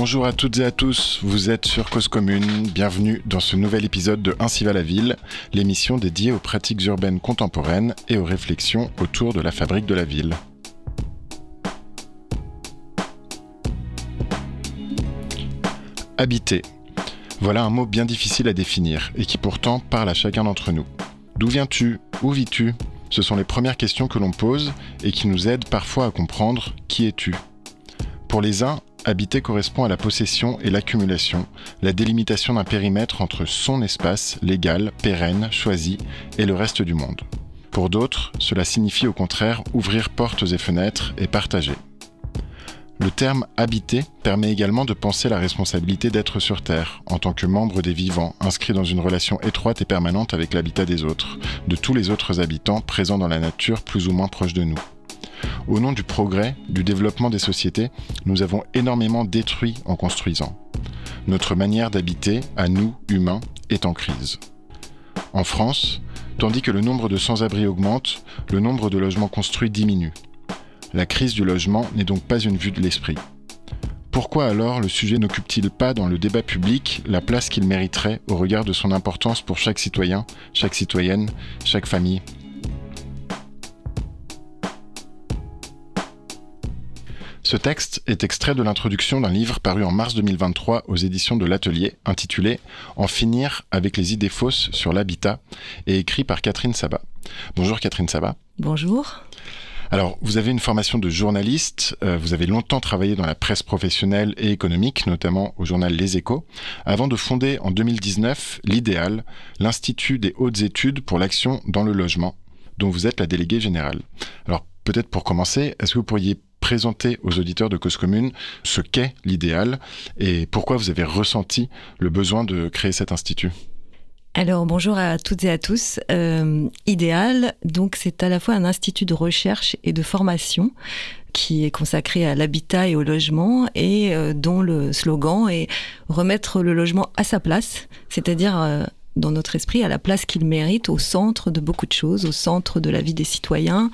Bonjour à toutes et à tous, vous êtes sur Cause Commune, bienvenue dans ce nouvel épisode de Ainsi va la ville, l'émission dédiée aux pratiques urbaines contemporaines et aux réflexions autour de la fabrique de la ville. Habiter. Voilà un mot bien difficile à définir et qui pourtant parle à chacun d'entre nous. D'où viens-tu? Où vis-tu? Ce sont les premières questions que l'on pose et qui nous aident parfois à comprendre qui es-tu. Pour les uns, habiter correspond à la possession et l'accumulation, la délimitation d'un périmètre entre son espace légal, pérenne, choisi et le reste du monde. Pour d'autres, cela signifie au contraire ouvrir portes et fenêtres et partager. Le terme habiter permet également de penser la responsabilité d'être sur Terre, en tant que membre des vivants, inscrit dans une relation étroite et permanente avec l'habitat des autres, de tous les autres habitants présents dans la nature plus ou moins proche de nous. Au nom du progrès, du développement des sociétés, nous avons énormément détruit en construisant. Notre manière d'habiter, à nous, humains, est en crise. En France, tandis que le nombre de sans-abri augmente, le nombre de logements construits diminue. La crise du logement n'est donc pas une vue de l'esprit. Pourquoi alors le sujet n'occupe-t-il pas dans le débat public la place qu'il mériterait au regard de son importance pour chaque citoyen, chaque citoyenne, chaque famille? Ce texte est extrait de l'introduction d'un livre paru en mars 2023 aux éditions de l'Atelier, intitulé En finir avec les idées fausses sur l'habitat, et écrit par Catherine Sabat. Bonjour Catherine Sabat. Bonjour. Alors, vous avez une formation de journaliste, euh, vous avez longtemps travaillé dans la presse professionnelle et économique, notamment au journal Les Échos, avant de fonder en 2019 l'IDEAL, l'Institut des hautes études pour l'action dans le logement, dont vous êtes la déléguée générale. Alors, peut-être pour commencer, est-ce que vous pourriez présenter aux auditeurs de Cause Commune ce qu'est l'idéal et pourquoi vous avez ressenti le besoin de créer cet institut alors bonjour à toutes et à tous. Euh, Idéal, donc c'est à la fois un institut de recherche et de formation qui est consacré à l'habitat et au logement et euh, dont le slogan est remettre le logement à sa place, c'est-à-dire euh, dans notre esprit à la place qu'il mérite, au centre de beaucoup de choses, au centre de la vie des citoyens,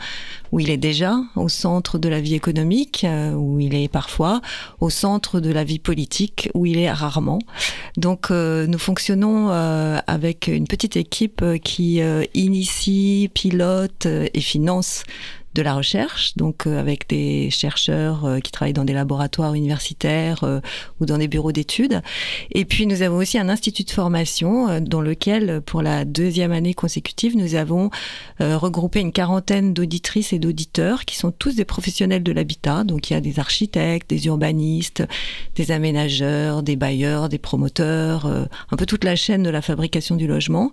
où il est déjà, au centre de la vie économique, euh, où il est parfois, au centre de la vie politique, où il est rarement. Donc euh, nous fonctionnons euh, avec une petite équipe qui initie, pilote et finance de la recherche, donc euh, avec des chercheurs euh, qui travaillent dans des laboratoires universitaires euh, ou dans des bureaux d'études. Et puis nous avons aussi un institut de formation dans lequel, pour la deuxième année consécutive, nous avons regroupé une quarantaine d'auditrices et d'auditeurs qui sont tous des professionnels de l'habitat. Donc il y a des architectes, des urbanistes, des aménageurs, des bailleurs, des promoteurs, un peu toute la chaîne de la fabrication du logement,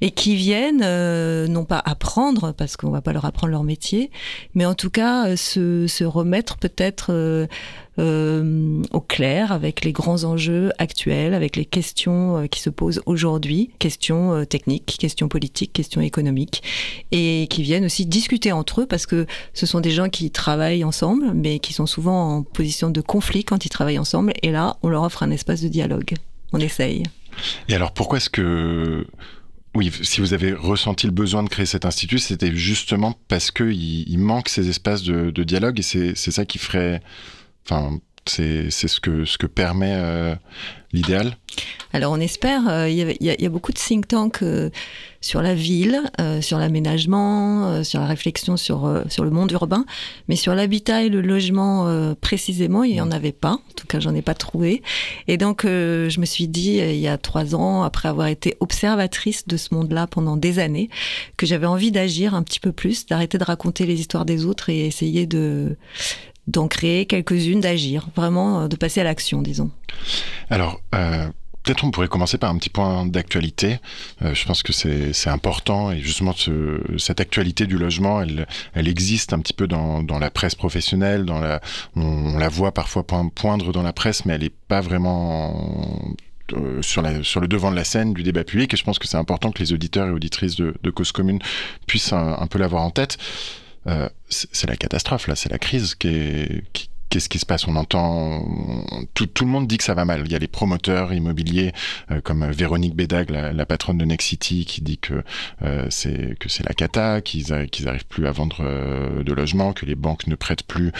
et qui viennent non pas apprendre, parce qu'on va pas leur apprendre leur métier, mais en tout cas euh, se, remettre peut-être euh, euh, au clair avec les grands enjeux actuels, avec les questions qui se posent aujourd'hui, questions techniques, questions politiques, questions économiques, et qui viennent aussi discuter entre eux parce que ce sont des gens qui travaillent ensemble, mais qui sont souvent en position de conflit quand ils travaillent ensemble, et là, on leur offre un espace de dialogue. On essaye. Et alors, pourquoi est-ce que oui, si vous avez ressenti le besoin de créer cet institut, c'était justement parce qu'il il manque ces espaces de, dialogue et c'est ça qui ferait. C'est ce que, ce que permet euh, l'idéal. Alors on espère, euh, il y, a beaucoup de think tanks euh, sur la ville, sur l'aménagement, sur la réflexion sur, sur le monde urbain, mais sur l'habitat et le logement précisément, il n'y en avait pas, en tout cas j'en ai pas trouvé. Et donc je me suis dit, il y a trois ans, après avoir été observatrice de ce monde-là pendant des années, que j'avais envie d'agir un petit peu plus, d'arrêter de raconter les histoires des autres et essayer de, d'en créer quelques-unes, d'agir, vraiment euh, de passer à l'action, disons. Alors, euh, peut-être on pourrait commencer par un petit point d'actualité. Euh, je pense que c'est important et justement cette actualité du logement, elle, existe un petit peu dans, la presse professionnelle, dans la, on, la voit parfois poindre dans la presse, mais elle n'est pas vraiment sur, le devant de la scène du débat public et je pense que c'est important que les auditeurs et auditrices de, Cause Commune puissent un peu l'avoir en tête. Euh, c'est la catastrophe, là, c'est la crise qui est, qu'est-ce qui se passe On entend tout, le monde dit que ça va mal. Il y a les promoteurs immobiliers euh, comme Véronique Bédag, la, patronne de Next City, qui dit que euh, c'est la cata, qu'ils qu'ils arrivent plus à vendre euh, de logements, que les banques ne prêtent plus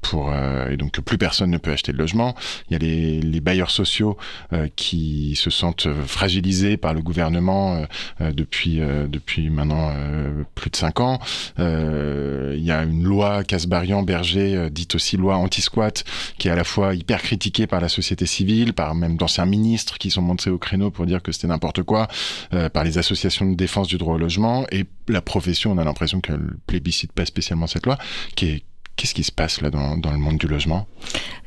pour et donc que plus personne ne peut acheter de logement. Il y a les, bailleurs sociaux qui se sentent fragilisés par le gouvernement depuis depuis maintenant plus de cinq ans. il y a une loi Casbarian-Berger, dite aussi loi anti-squat, qui est à la fois hyper critiqué par la société civile, par même d'anciens ministres qui sont montés au créneau pour dire que c'était n'importe quoi, euh, par les associations de défense du droit au logement, et la profession, on a l'impression qu'elle plébiscite pas spécialement cette loi, Qu'est-ce qui se passe là dans, le monde du logement?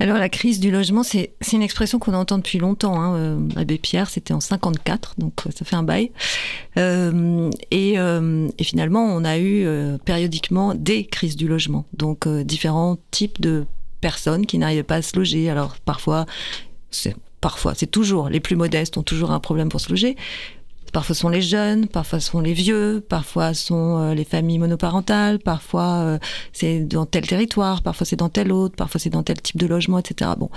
Alors la crise du logement, c'est une expression qu'on entend depuis longtemps. Hein. Euh, Abbé Pierre, c'était en 54, donc euh, ça fait un bail. Et, finalement, on a eu périodiquement des crises du logement, donc différents types de personnes qui n'arrivent pas à se loger. Alors parfois, parfois, c'est toujours les plus modestes ont toujours un problème pour se loger, Parfois sont les jeunes, parfois sont les vieux, parfois sont euh, les familles monoparentales, parfois euh, c'est dans tel territoire, parfois c'est dans tel autre, parfois c'est dans tel type de logement, etc. Bon.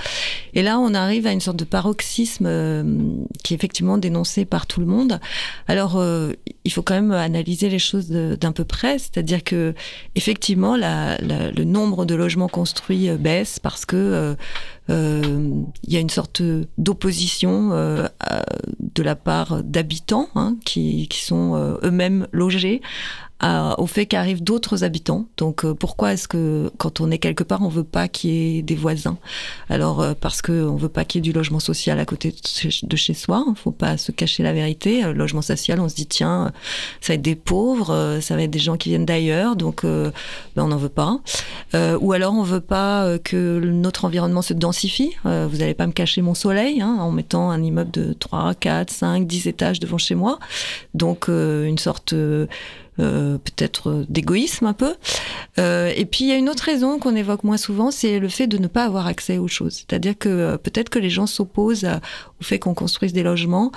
Et là, on arrive à une sorte de paroxysme euh, qui est effectivement dénoncé par tout le monde. Alors, il faut quand même analyser les choses d'un peu près, c'est-à-dire que effectivement, le nombre de logements construits baisse parce que il y a une sorte d'opposition de la part d'habitants hein, qui, qui, sont euh, eux-mêmes logés au fait qu'arrivent d'autres habitants. Donc euh, pourquoi est-ce que quand on est quelque part, on veut pas qu'il y ait des voisins? Alors euh, parce que on veut pas qu'il y ait du logement social à côté de chez soi. Il faut pas se cacher la vérité. Le logement social, on se dit tiens, ça va être des pauvres, ça va être des gens qui viennent d'ailleurs, donc ben, on n'en veut pas. ou alors on veut pas que notre environnement se densifie. vous n'allez pas me cacher mon soleil hein, en mettant un immeuble de 3, 4, 5, 10 étages devant chez moi. Donc une sorte euh, peut-être d'égoïsme un peu. Euh, et puis il y a une autre raison qu'on évoque moins souvent, c'est le fait de ne pas avoir accès aux choses. C'est-à-dire que euh, peut-être que les gens s'opposent au fait qu'on construise des logements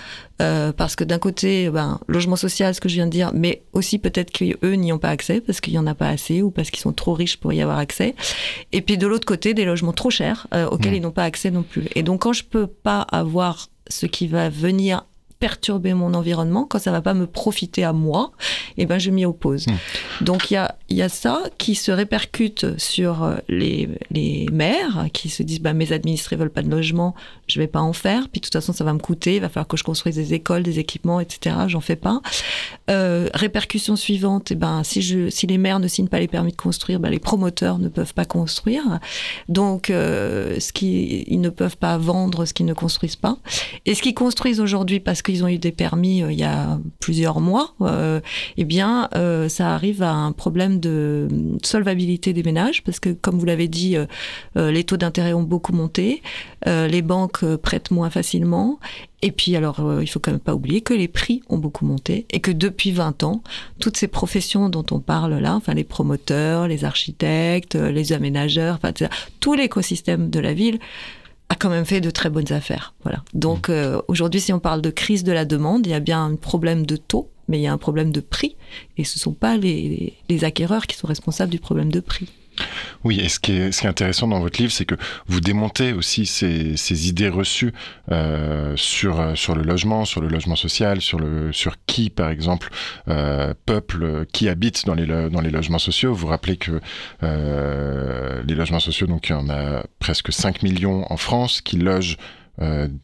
parce que d'un côté, ben, logement social, ce que je viens de dire, mais aussi peut-être qu'eux n'y ont pas accès parce qu'il n'y en a pas assez ou parce qu'ils sont trop riches pour y avoir accès. Et puis de l'autre côté, des logements trop chers auxquels mmh. ils n'ont pas accès non plus. Et donc quand je peux pas avoir ce qui va venir perturber mon environnement, quand ça va pas me profiter à moi, et eh ben je m'y oppose. Hmm. Donc il y a, y a ça qui se répercute sur euh, les, les maires qui se disent bah, mes administrés veulent pas de logement, je vais pas en faire, puis de toute façon ça va me coûter, il va falloir que je construise des écoles, des équipements, etc. J'en fais pas. Euh, répercussion suivante, et eh ben si je si les maires ne signent pas les permis de construire, ben, les promoteurs ne peuvent pas construire. Donc euh, ce qui ils ne peuvent pas vendre ce qu'ils ne construisent pas. Et ce qu'ils construisent aujourd'hui parce que ils ont eu des permis euh, il y a plusieurs mois, euh, eh bien, euh, ça arrive à un problème de solvabilité des ménages parce que, comme vous l'avez dit, les taux d'intérêt ont beaucoup monté, les banques prêtent moins facilement. Et puis, alors, il faut quand même pas oublier que les prix ont beaucoup monté et que depuis 20 ans, toutes ces professions dont on parle là, enfin, les promoteurs, les architectes, les aménageurs, enfin, tout l'écosystème de la ville a quand même fait de très bonnes affaires. Voilà. Donc mmh. euh, aujourd'hui, si on parle de crise de la demande, il y a bien un problème de taux, mais il y a un problème de prix, et ce ne sont pas les, les acquéreurs qui sont responsables du problème de prix. Oui, et ce qui est, intéressant dans votre livre, c'est que vous démontez aussi ces, idées reçues euh, sur, euh, sur le logement, sur le logement social, sur, le, sur qui, par exemple, euh, peuple, qui habite dans les, dans les logements sociaux. Vous rappelez que les logements sociaux, donc il y en a presque 5 millions en France, qui logent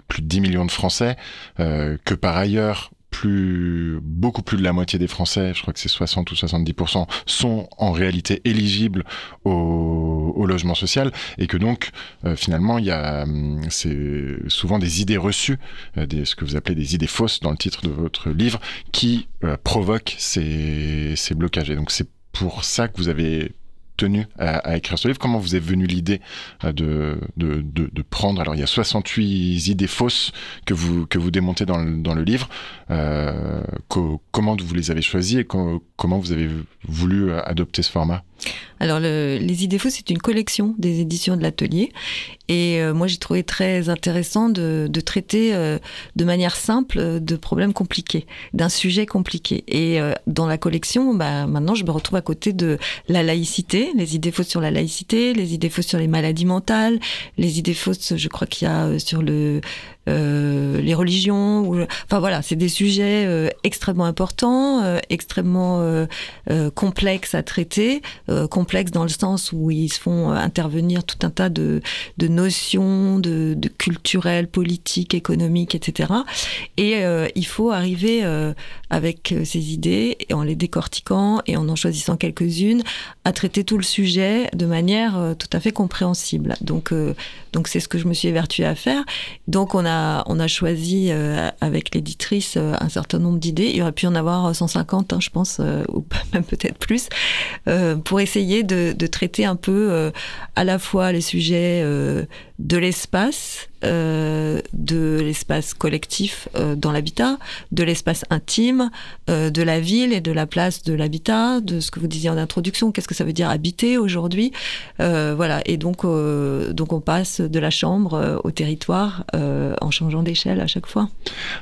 plus de 10 millions de Français, que par ailleurs, plus, beaucoup plus de la moitié des Français, je crois que c'est 60 ou 70%, sont en réalité éligibles au, logement social et que donc euh, finalement il y a hum, c'est souvent des idées reçues, euh, des, ce que vous appelez des idées fausses dans le titre de votre livre, qui euh, provoquent ces, ces blocages. Et donc c'est pour ça que vous avez tenu à, écrire ce livre Comment vous est venue l'idée euh, de, de, prendre Alors, il y a 68 idées fausses que vous, que vous démontez dans le, dans le livre. Euh, comment vous les avez choisies et comment vous avez voulu euh, adopter ce format? Alors, Les idées fausses, c'est une collection des éditions de l'atelier. Et euh, moi, j'ai trouvé très intéressant de, traiter euh, de manière simple de problèmes compliqués, d'un sujet compliqué. Et euh, dans la collection, bah, maintenant, je me retrouve à côté de la laïcité, les idées fausses sur la laïcité, les idées fausses sur les maladies mentales, les idées fausses, je crois qu'il y a sur le, les religions. Enfin voilà, c'est des sujets extrêmement importants, extrêmement complexes à traiter, complexes dans le sens où ils se font intervenir tout un tas de, notions de, culturelles, politiques, économiques, etc. Et euh, il faut arriver euh, avec euh, ces idées, et en les décortiquant et en en choisissant quelques-unes, à traiter tout le sujet de manière tout à fait compréhensible. Donc, donc c'est ce que je me suis évertuée à faire. Donc on a, on a choisi avec l'éditrice un certain nombre d'idées. Il aurait pu en avoir 150, hein, je pense, ou même peut-être plus, pour essayer de, traiter un peu à la fois les sujets de l'espace, euh, de l'espace collectif euh, dans l'habitat, de l'espace intime, euh, de la ville et de la place de l'habitat, de ce que vous disiez en introduction, qu'est-ce que ça veut dire habiter aujourd'hui, voilà. Et donc, donc on passe de la chambre au territoire en changeant d'échelle à chaque fois.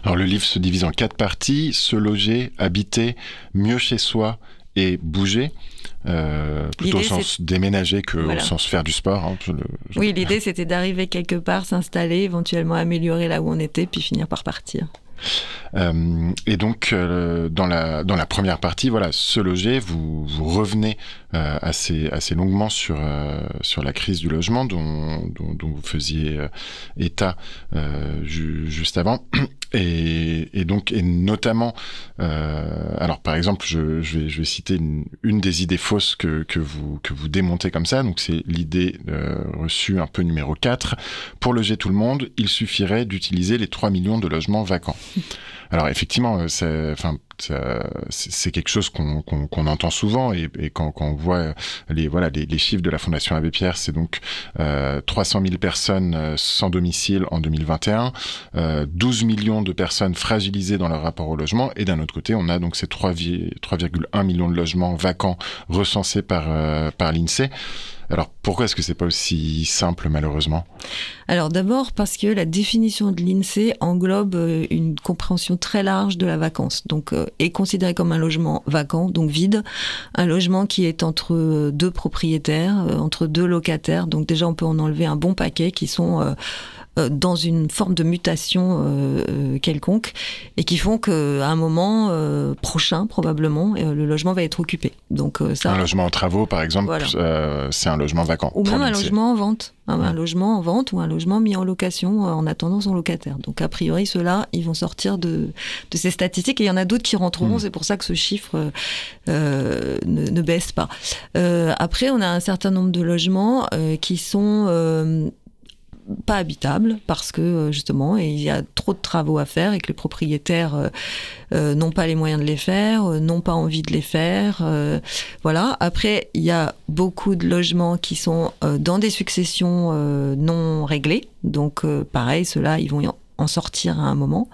Alors le livre se divise en quatre parties se loger, habiter, mieux chez soi et bouger. Euh, plutôt au sens déménager que au sens faire du sport. Hein, oui, l'idée c'était d'arriver quelque part, s'installer, éventuellement améliorer là où on était, puis finir par partir. Euh, et donc, euh, dans, la, dans la première partie, voilà, se loger, vous, vous revenez assez, assez longuement sur, sur la crise du logement dont, dont, vous faisiez état juste avant. Et, et, donc, et notamment, alors par exemple, je, je, vais, je vais citer une, une, des idées fausses que, que, vous, que vous démontez comme ça. Donc, c'est l'idée reçue un peu numéro 4. Pour loger tout le monde, il suffirait d'utiliser les 3 millions de logements vacants. Alors effectivement, euh, c'est, quelque chose qu'on entend souvent et, quand, on voit les chiffres de la Fondation Abbé Pierre, c'est donc euh, 300 000 personnes euh, sans domicile en 2021, euh, 12 millions de personnes fragilisées dans leur rapport au logement et d'un autre côté, on a donc ces 3,1 millions de logements vacants recensés par euh, par l'Insee. Alors pourquoi est-ce que c'est pas aussi simple malheureusement? Alors d'abord parce que la définition de l'INSEE englobe euh, une compréhension très large de la vacance. Donc euh, est considéré comme un logement vacant, donc vide, un logement qui est entre euh, deux propriétaires, entre deux locataires. Donc déjà on peut en enlever un bon paquet qui sont dans une forme de mutation euh, euh, quelconque et qui font qu'à un moment prochain, probablement, le logement va être occupé. Donc, ça, un logement en travaux, par exemple, c'est un logement vacant. Ou même un logement en vente. Un, logement en vente ou un logement mis en location en attendant son locataire. Donc, a priori, ceux-là, ils vont sortir de, de ces statistiques et il y en a d'autres qui rentreront. Hmm. C'est pour ça que ce chiffre ne, ne, baisse pas. après, on a un certain nombre de logements qui sont pas habitable parce que euh, justement il y a trop de travaux à faire et que les propriétaires euh, euh, n'ont pas les moyens de les faire, n'ont pas envie de les faire. voilà. Après, il y a beaucoup de logements qui sont dans des successions non réglées. Donc pareil, ceux-là, ils vont en sortir à un moment.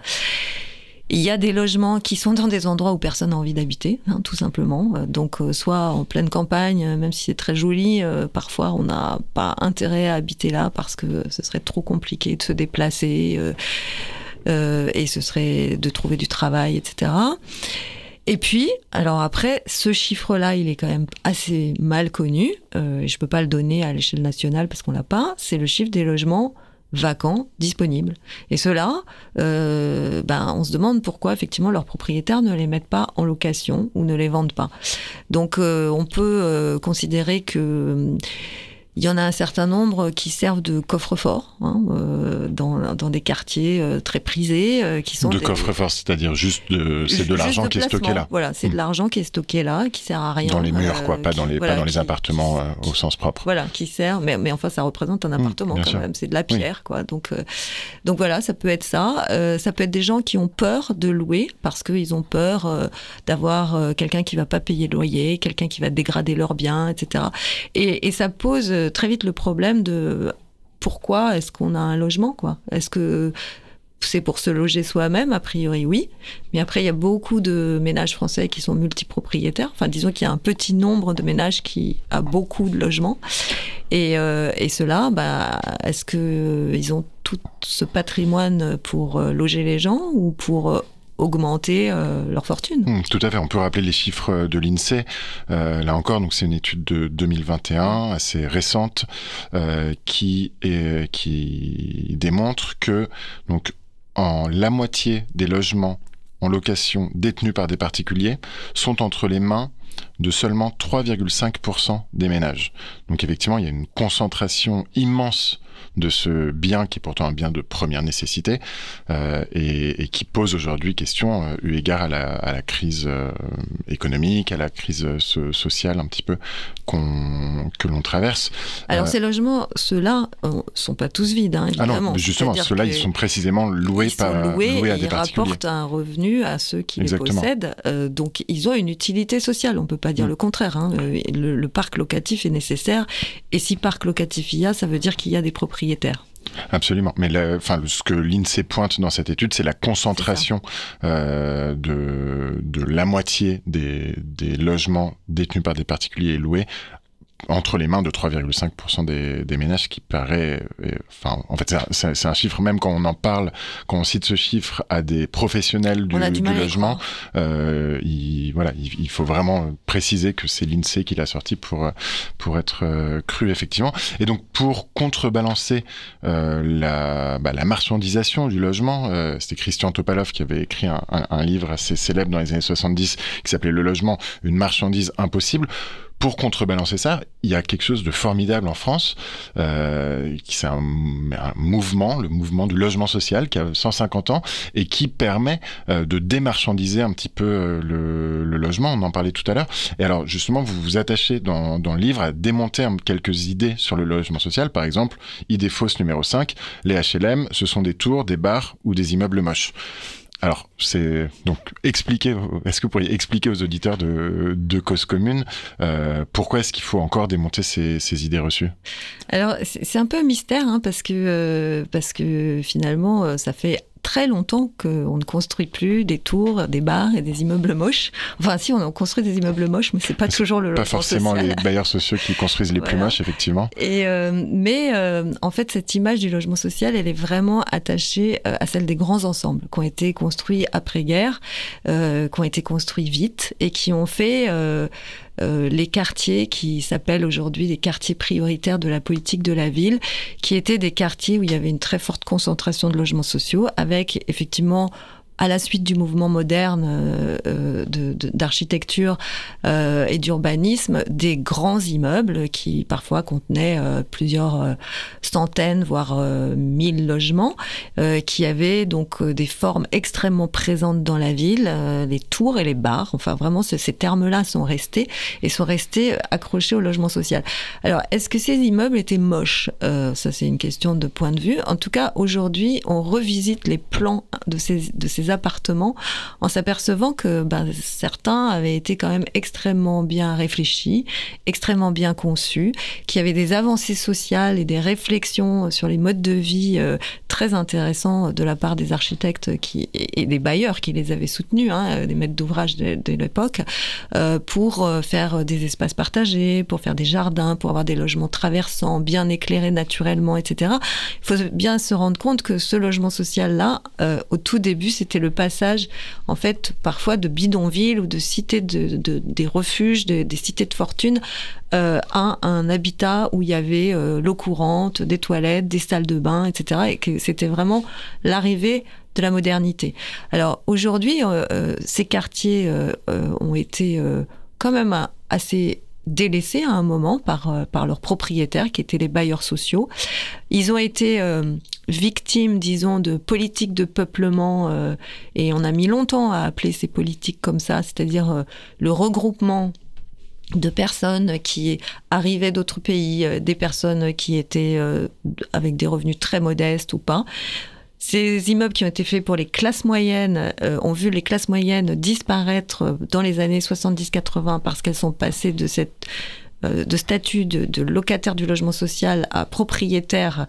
Il y a des logements qui sont dans des endroits où personne n'a envie d'habiter, hein, tout simplement. Euh, donc, euh, soit en pleine campagne, euh, même si c'est très joli, parfois on n'a pas intérêt à habiter là parce que ce serait trop compliqué de se déplacer et ce serait de trouver du travail, etc. Et puis, alors après, ce chiffre-là, il est quand même assez mal connu. Je peux pas le donner à l'échelle nationale parce qu'on l'a pas. C'est le chiffre des logements vacants, disponibles. Et ceux-là, euh, ben, on se demande pourquoi effectivement leurs propriétaires ne les mettent pas en location ou ne les vendent pas. Donc euh, on peut euh, considérer que il y en a un certain nombre qui servent de coffre-fort hein, euh, dans, dans, des quartiers euh, très prisés, euh, qui sont de coffre-fort, c'est-à-dire juste de, c'est de l'argent qui est stocké là. Voilà, c'est de hmm. l'argent qui est stocké là, qui sert à rien. Dans les murs, quoi, pas dans les, pas dans les appartements au sens propre. Voilà, qui sert, mais, mais enfin ça représente un hmm, appartement quand même, c'est de la pierre, quoi. Donc, donc voilà, ça peut être ça. ça peut être des gens qui ont peur de louer parce qu'ils ont peur d'avoir quelqu'un qui va pas payer le loyer, quelqu'un qui va dégrader leurs biens, etc. Et, et ça pose très vite le problème de pourquoi est-ce qu'on a un logement quoi Est-ce que c'est pour se loger soi-même, a priori oui. Mais après, il y a beaucoup de ménages français qui sont multipropriétaires. Enfin, disons qu'il y a un petit nombre de ménages qui a beaucoup de logements. Et, euh, et ceux-là, bah, est-ce qu'ils ont tout ce patrimoine pour euh, loger les gens ou pour euh, augmenter leur fortune. Hmm, tout à fait. On peut rappeler les chiffres de l'INSEE. là encore, c'est une étude de 2021 assez récente qui qui démontre que en la moitié des logements en location détenus par des particuliers sont entre les mains de seulement 3,5% des ménages. Donc effectivement, il y a une concentration immense de ce bien qui est pourtant un bien de première nécessité euh, et, qui pose aujourd'hui question euh, eu égard à la, crise euh, économique, à la crise sociale un petit peu que l'on traverse. Alors ces logements, ceux-là, sont pas tous vides, hein, évidemment. Ah non, justement, ceux-là, ils sont précisément loués, ils par, loués, loués à des ils rapportent un revenu à ceux qui les possèdent. donc ils ont une utilité sociale, on peut pas dire mm. le contraire. Hein. Le, le parc locatif est nécessaire et si parc locatif il y a, ça veut dire qu'il y a des propriétaires Absolument. Mais enfin, ce que l'INSEE pointe dans cette étude, c'est la concentration euh, de, de la moitié des, des logements détenus par des particuliers et loués entre les mains de 3,5% des, des, ménages, qui paraît, euh, enfin, en fait, c'est un, chiffre même quand on en parle, quand on cite ce chiffre à des professionnels du, logement, euh, il, voilà, il, faut vraiment préciser que c'est l'Insee qui l'a sorti pour pour être euh, cru effectivement. Et donc pour contrebalancer euh, la, bah, la marchandisation du logement, euh, c'était Christian Topalov qui avait écrit un, un, un livre assez célèbre dans les années 70 qui s'appelait Le logement, une marchandise impossible pour contrebalancer ça, il y a quelque chose de formidable en France, euh, qui c'est un, mouvement, le mouvement du logement social, qui a 150 ans et qui permet euh, de démarchandiser un petit peu euh, le, logement. On en parlait tout à l'heure. Et alors justement, vous vous attachez dans, dans le livre à démonter quelques idées sur le logement social. Par exemple, idée fausse numéro 5, les HLM, ce sont des tours, des bars ou des immeubles moches. Alors, c'est donc expliquer. Est-ce que vous pourriez expliquer aux auditeurs de, Cause Commune euh, pourquoi est-ce qu'il faut encore démonter ces, ces idées reçues? Alors, c'est un peu un mystère hein, parce que euh, parce que finalement, euh, ça fait très longtemps qu'on ne construit plus des tours, des bars et des immeubles moches. Enfin, si, on construit des immeubles moches, mais c'est pas toujours le Pas forcément les bailleurs sociaux qui construisent les plus moches, effectivement. Et euh, mais euh, en fait, cette image du logement social, elle est vraiment attachée euh, à celle des grands ensembles qui ont été construits après-guerre, qui ont été construits vite et qui ont fait euh, les quartiers qui s'appellent aujourd'hui les quartiers prioritaires de la politique de la ville, qui étaient des quartiers où il y avait une très forte concentration de logements sociaux, avec effectivement à la suite du mouvement moderne euh, euh d'architecture euh, et d'urbanisme, des grands immeubles qui parfois contenaient plusieurs centaines, voire mille logements, qui avaient donc des formes extrêmement présentes dans la ville, les tours et les bars. Enfin, vraiment, ces termes-là sont restés et sont restés accrochés au logement social. Alors, est-ce que ces immeubles étaient moches? Ça, c'est une question de point de vue. En tout cas, aujourd'hui, on revisite les plans de ces, de ces appartements en s'apercevant que ben, certains avaient été quand même extrêmement bien réfléchis, extrêmement bien conçus, qui avaient des avancées sociales et des réflexions sur les modes de vie euh, très intéressants de la part des architectes qui, et, des bailleurs qui les avaient soutenus, hein, des maîtres d'ouvrage de, l'époque, euh, pour euh, faire des espaces partagés, pour faire des jardins, pour avoir des logements traversants, bien éclairés naturellement, etc. Il faut bien se rendre compte que ce logement social-là, au tout début, c'était le passage, en fait, parfois de bidonvilles ou de cités de, des refuges, des cités de fortune, euh, à un habitat où il y avait euh, l'eau courante, des toilettes, des salles de bain, etc. Et que c'était vraiment l'arrivée de la modernité. Alors aujourd'hui, euh, ces quartiers ont été quand même assez délaissés à un moment par, leurs propriétaires qui étaient les bailleurs sociaux. Ils ont été victimes, disons, de politiques de peuplement, euh, et on a mis longtemps à appeler ces politiques comme ça, c'est-à-dire euh, le regroupement de personnes qui arrivaient d'autres pays, euh, des personnes qui étaient avec des revenus très modestes ou pas. Ces immeubles qui ont été faits pour les classes moyennes ont vu les classes moyennes disparaître dans les années 70-80 parce qu'elles sont passées de statut de locataire du logement social à propriétaire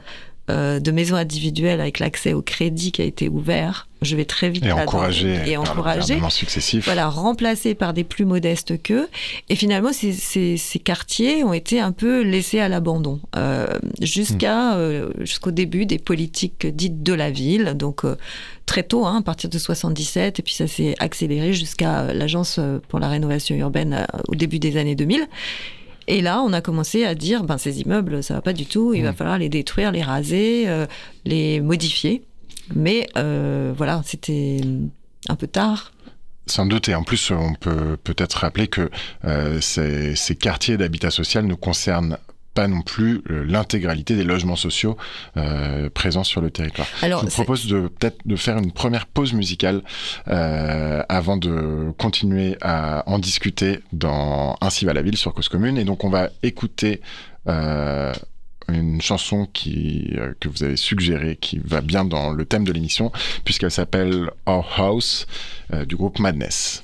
euh, de maisons individuelles avec l'accès au crédit qui a été ouvert. Je vais très vite et encourager et encourager. successifs. Voilà, remplacés par des plus modestes qu'eux. Et finalement, ces, ces, ces, quartiers ont été un peu laissés à l'abandon euh, jusqu'à euh, jusqu'au début des politiques dites de la ville. Donc euh, très tôt, hein, à partir de 77, et puis ça s'est accéléré jusqu'à l'agence pour la rénovation urbaine au début des années 2000. Et là, on a commencé à dire, ben, ces immeubles, ça va pas du tout, il va mmh. falloir les détruire, les raser, euh, les modifier. Mais euh, voilà, c'était un peu tard. Sans doute, et en plus, on peut peut-être rappeler que euh, ces, ces, quartiers d'habitat social nous concernent pas non plus euh, l'intégralité des logements sociaux euh, présents sur le territoire. Alors, Je vous propose de peut-être de faire une première pause musicale euh, avant de continuer à en discuter dans Ainsi va la ville sur Cause Commune. Et donc on va écouter euh, une chanson qui, que vous avez suggérée, qui va bien dans le thème de l'émission, puisqu'elle s'appelle Our House du groupe Madness.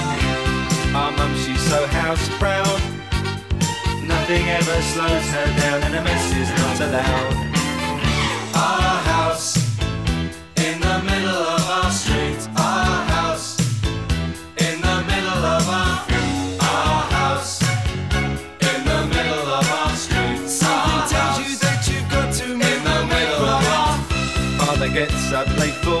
Our mum, she's so house proud. Nothing ever slows her down, and a mess is not allowed. Our house in the middle of our street. Our house in the middle of our. Our house in the middle of our street. Something tells you that you've got to move in the middle. Father gets up late sends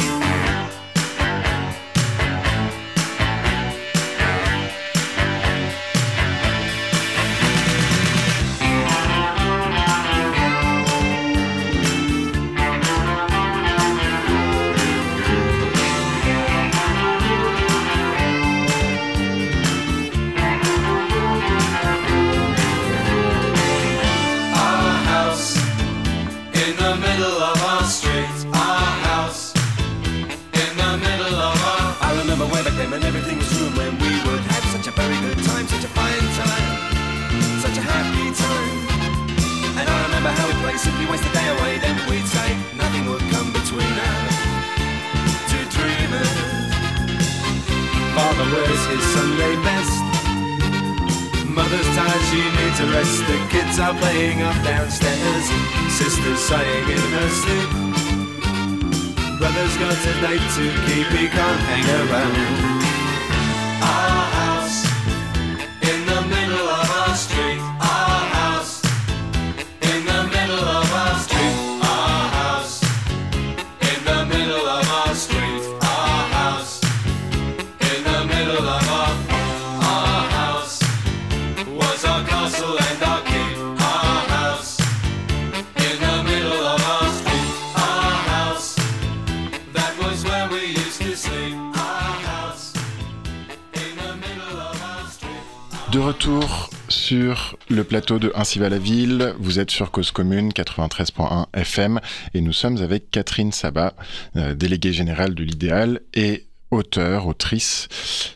Retour sur le plateau de Ainsi va la ville, vous êtes sur Cause Commune 93.1 FM et nous sommes avec Catherine Sabat, euh, déléguée générale de l'Idéal et auteure, autrice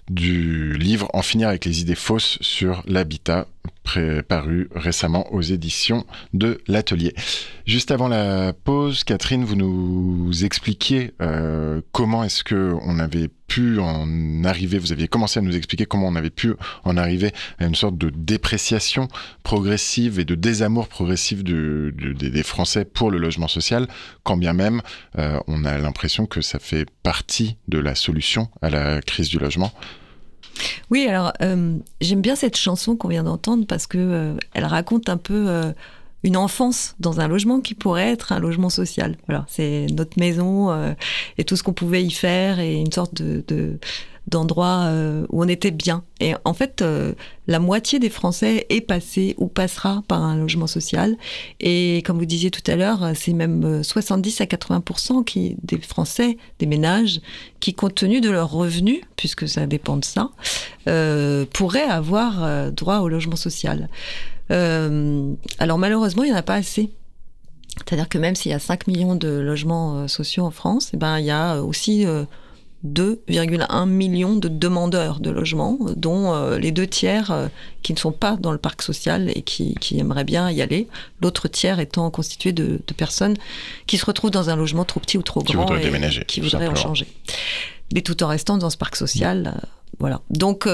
du livre En finir avec les idées fausses sur l'habitat paru récemment aux éditions de l'Atelier. Juste avant la pause, Catherine, vous nous expliquiez euh, comment est-ce que on avait pu en arriver, vous aviez commencé à nous expliquer comment on avait pu en arriver à une sorte de dépréciation progressive et de désamour progressif des Français pour le logement social, quand bien même euh, on a l'impression que ça fait partie de la solution à la crise du logement. Oui, alors euh, j'aime bien cette chanson qu'on vient d'entendre parce que euh, elle raconte un peu euh, une enfance dans un logement qui pourrait être un logement social. Voilà, c'est notre maison et tout ce qu'on pouvait y faire et une sorte de d'endroits euh, où on était bien. Et en fait, euh, la moitié des Français est passé ou passera par un logement social. Et comme vous disiez tout à l'heure, c'est même 70 euh, à 80 qui, des Français, des ménages, qui, compte tenu de leurs revenus, puisque ça dépend de ça, pourraient avoir droit au logement social. alors malheureusement, il n'y en a pas assez. C'est-à-dire que même s'il y a 5 millions de logements sociaux en France, eh ben, il y a aussi 2,1 millions de demandeurs de logements, dont euh, les deux tiers euh, qui ne sont pas dans le parc social et qui, aimeraient bien y aller, l'autre tiers étant constitué de, personnes qui se retrouvent dans un logement trop petit ou trop grand et déménager, qui voudraient en changer. Mais tout en restant dans ce parc social. Euh, voilà. Donc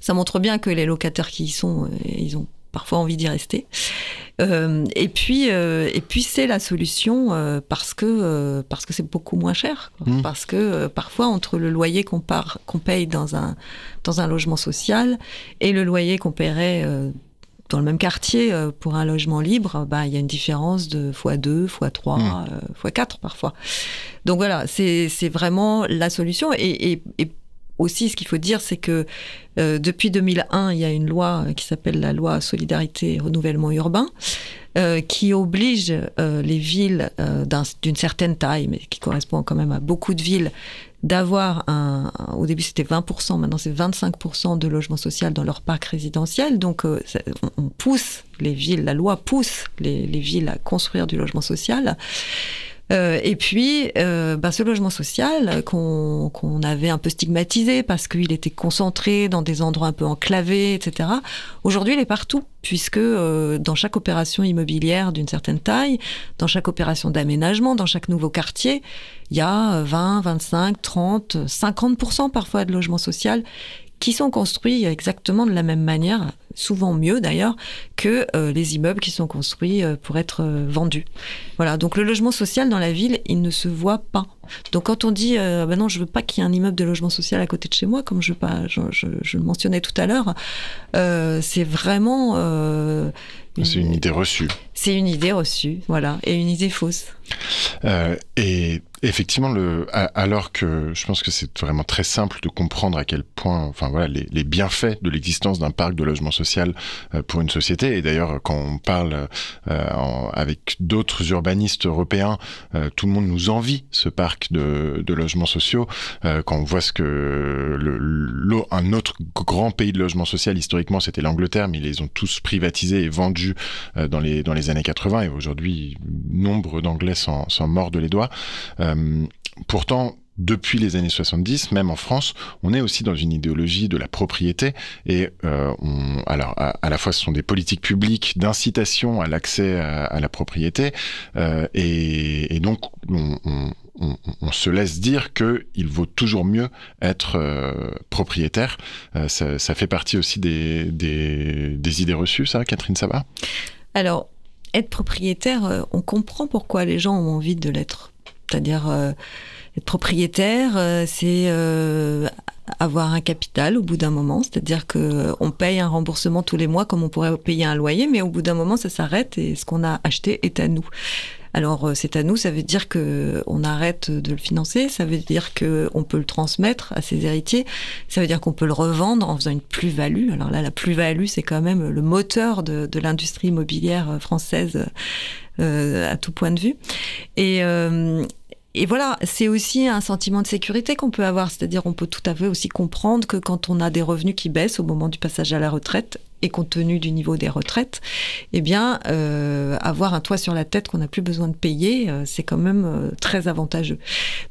ça montre bien que les locataires qui y sont, ils ont parfois envie d'y rester. Euh, et puis, euh, et puis c'est la solution euh, parce que parce que c'est beaucoup moins cher, mmh. parce que parfois entre le loyer qu'on qu'on paye dans un dans un logement social et le loyer qu'on paierait dans le même quartier pour un logement libre, bah, il y a une différence de x2, x3, x4 parfois. Donc voilà, c'est vraiment la solution. Et, et, et aussi, ce qu'il faut dire, c'est que euh, depuis 2001, il y a une loi qui s'appelle la loi Solidarité et Renouvellement Urbain, euh, qui oblige euh, les villes d'une certaine taille, mais qui correspond quand même à beaucoup de villes, d'avoir un, au début c'était 20%, maintenant c'est 25% de logement social dans leur parc résidentiel. Donc on, pousse les villes, la loi pousse les villes à construire du logement social. Euh, et puis, euh, bah, ce logement social qu'on avait un peu stigmatisé parce qu'il était concentré dans des endroits un peu enclavés, etc. Aujourd'hui, il est partout, puisque euh, dans chaque opération immobilière d'une certaine taille, dans chaque opération d'aménagement, dans chaque nouveau quartier, il y a 20, 25, 30, 50% parfois de logement social qui sont construits exactement de la même manière, souvent mieux d'ailleurs, que euh, les immeubles qui sont construits euh, pour être euh, vendus. Voilà, donc le logement social dans la ville, il ne se voit pas. Donc quand on dit, ben non, je veux pas qu'il y ait un immeuble de logement social à côté de chez moi, comme je, pas, je, je le mentionnais tout à l'heure, c'est vraiment... c'est une idée reçue. C'est une idée reçue, voilà, et une idée fausse. et Effectivement, le, alors que je pense que c'est vraiment très simple de comprendre à quel point, enfin voilà, les, bienfaits de l'existence d'un parc de logement social euh, pour une société. Et d'ailleurs, quand on parle euh, avec d'autres urbanistes européens, euh, tout le monde nous envie ce parc de, de logements sociaux. quand on voit ce que le, un autre grand pays de logement social historiquement, c'était l'Angleterre, mais ils les ont tous privatisés et vendus dans les dans les années 80. Et aujourd'hui, nombre d'Anglais s'en mordent les doigts. Pourtant, depuis les années 70, même en France, on est aussi dans une idéologie de la propriété et euh, alors à, la fois ce sont des politiques publiques d'incitation à l'accès à, la propriété euh, et, donc on, se laisse dire que il vaut toujours mieux être propriétaire. Ça, fait partie aussi des, des, idées reçues, ça, Catherine Sabat Alors, être propriétaire, on comprend pourquoi les gens ont envie de l'être c'est-à-dire euh, être propriétaire, euh, c'est euh, avoir un capital au bout d'un moment, c'est-à-dire que on paye un remboursement tous les mois comme on pourrait payer un loyer, mais au bout d'un moment ça s'arrête et ce qu'on a acheté est à nous. Alors c'est à nous, ça veut dire que on arrête de le financer, ça veut dire que on peut le transmettre à ses héritiers, ça veut dire qu'on peut le revendre en faisant une plus-value. Alors là, la plus-value, c'est quand même le moteur de, de l'industrie immobilière française euh, à tout point de vue. Et, euh, et voilà, c'est aussi un sentiment de sécurité qu'on peut avoir. C'est-à-dire, on peut tout à fait aussi comprendre que quand on a des revenus qui baissent au moment du passage à la retraite, et compte tenu du niveau des retraites, eh bien, euh, avoir un toit sur la tête qu'on n'a plus besoin de payer, euh, c'est quand même euh, très avantageux.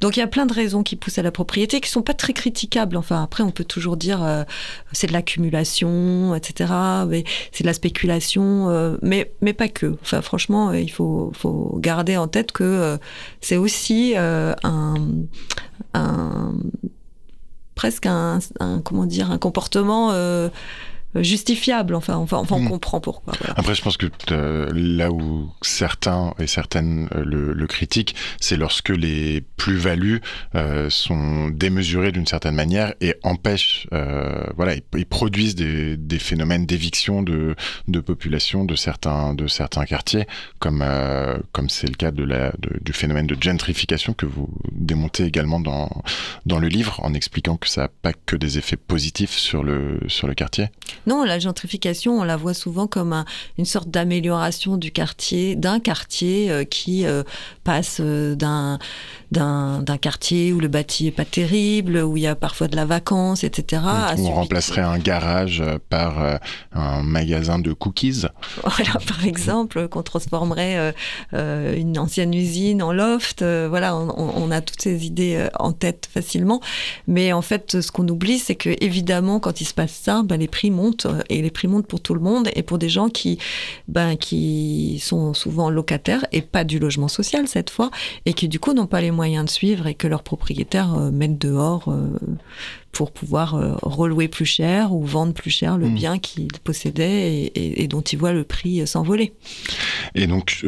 Donc, il y a plein de raisons qui poussent à la propriété qui sont pas très critiquables. Enfin, après, on peut toujours dire c'est de l'accumulation, etc. Mais c'est de la spéculation, mais mais pas que. Enfin, franchement, il faut faut garder en tête que c'est aussi un, un presque un, un, comment dire un comportement justifiable. Enfin, enfin, enfin on hmm. comprend pourquoi. Après, je pense que euh, là où certains et certaines euh, le, critiquent, c'est lorsque les plus-values euh, sont démesurées d'une certaine manière et empêchent, voilà, ils, produisent des, des phénomènes d'éviction de, de population de certains, de certains quartiers, comme comme c'est le cas de la, du phénomène de gentrification que vous démontez également dans, dans le livre, en expliquant que ça n'a pas que des effets positifs sur le, sur le quartier. Non, la gentrification, on la voit souvent comme une sorte d'amélioration du quartier, d'un quartier euh, qui euh, passe euh, d'un d'un quartier où le bâti est pas terrible, où il y a parfois de la vacance, etc. on remplacerait un garage par un magasin de cookies. Voilà, par exemple, qu'on transformerait une ancienne usine en loft. voilà, on, a toutes ces idées en tête facilement. Mais en fait, ce qu'on oublie, c'est que évidemment, quand il se passe ça, ben, les prix montent euh, et les prix montent pour tout le monde et pour des gens qui, ben, qui sont souvent locataires et pas du logement social cette fois et qui du coup n'ont pas les moyens de suivre et que leurs propriétaires euh, mettent dehors euh, pour pouvoir relouer plus cher ou vendre plus cher le mmh. bien qu'ils possédaient et, dont ils voient le prix s'envoler. Et donc,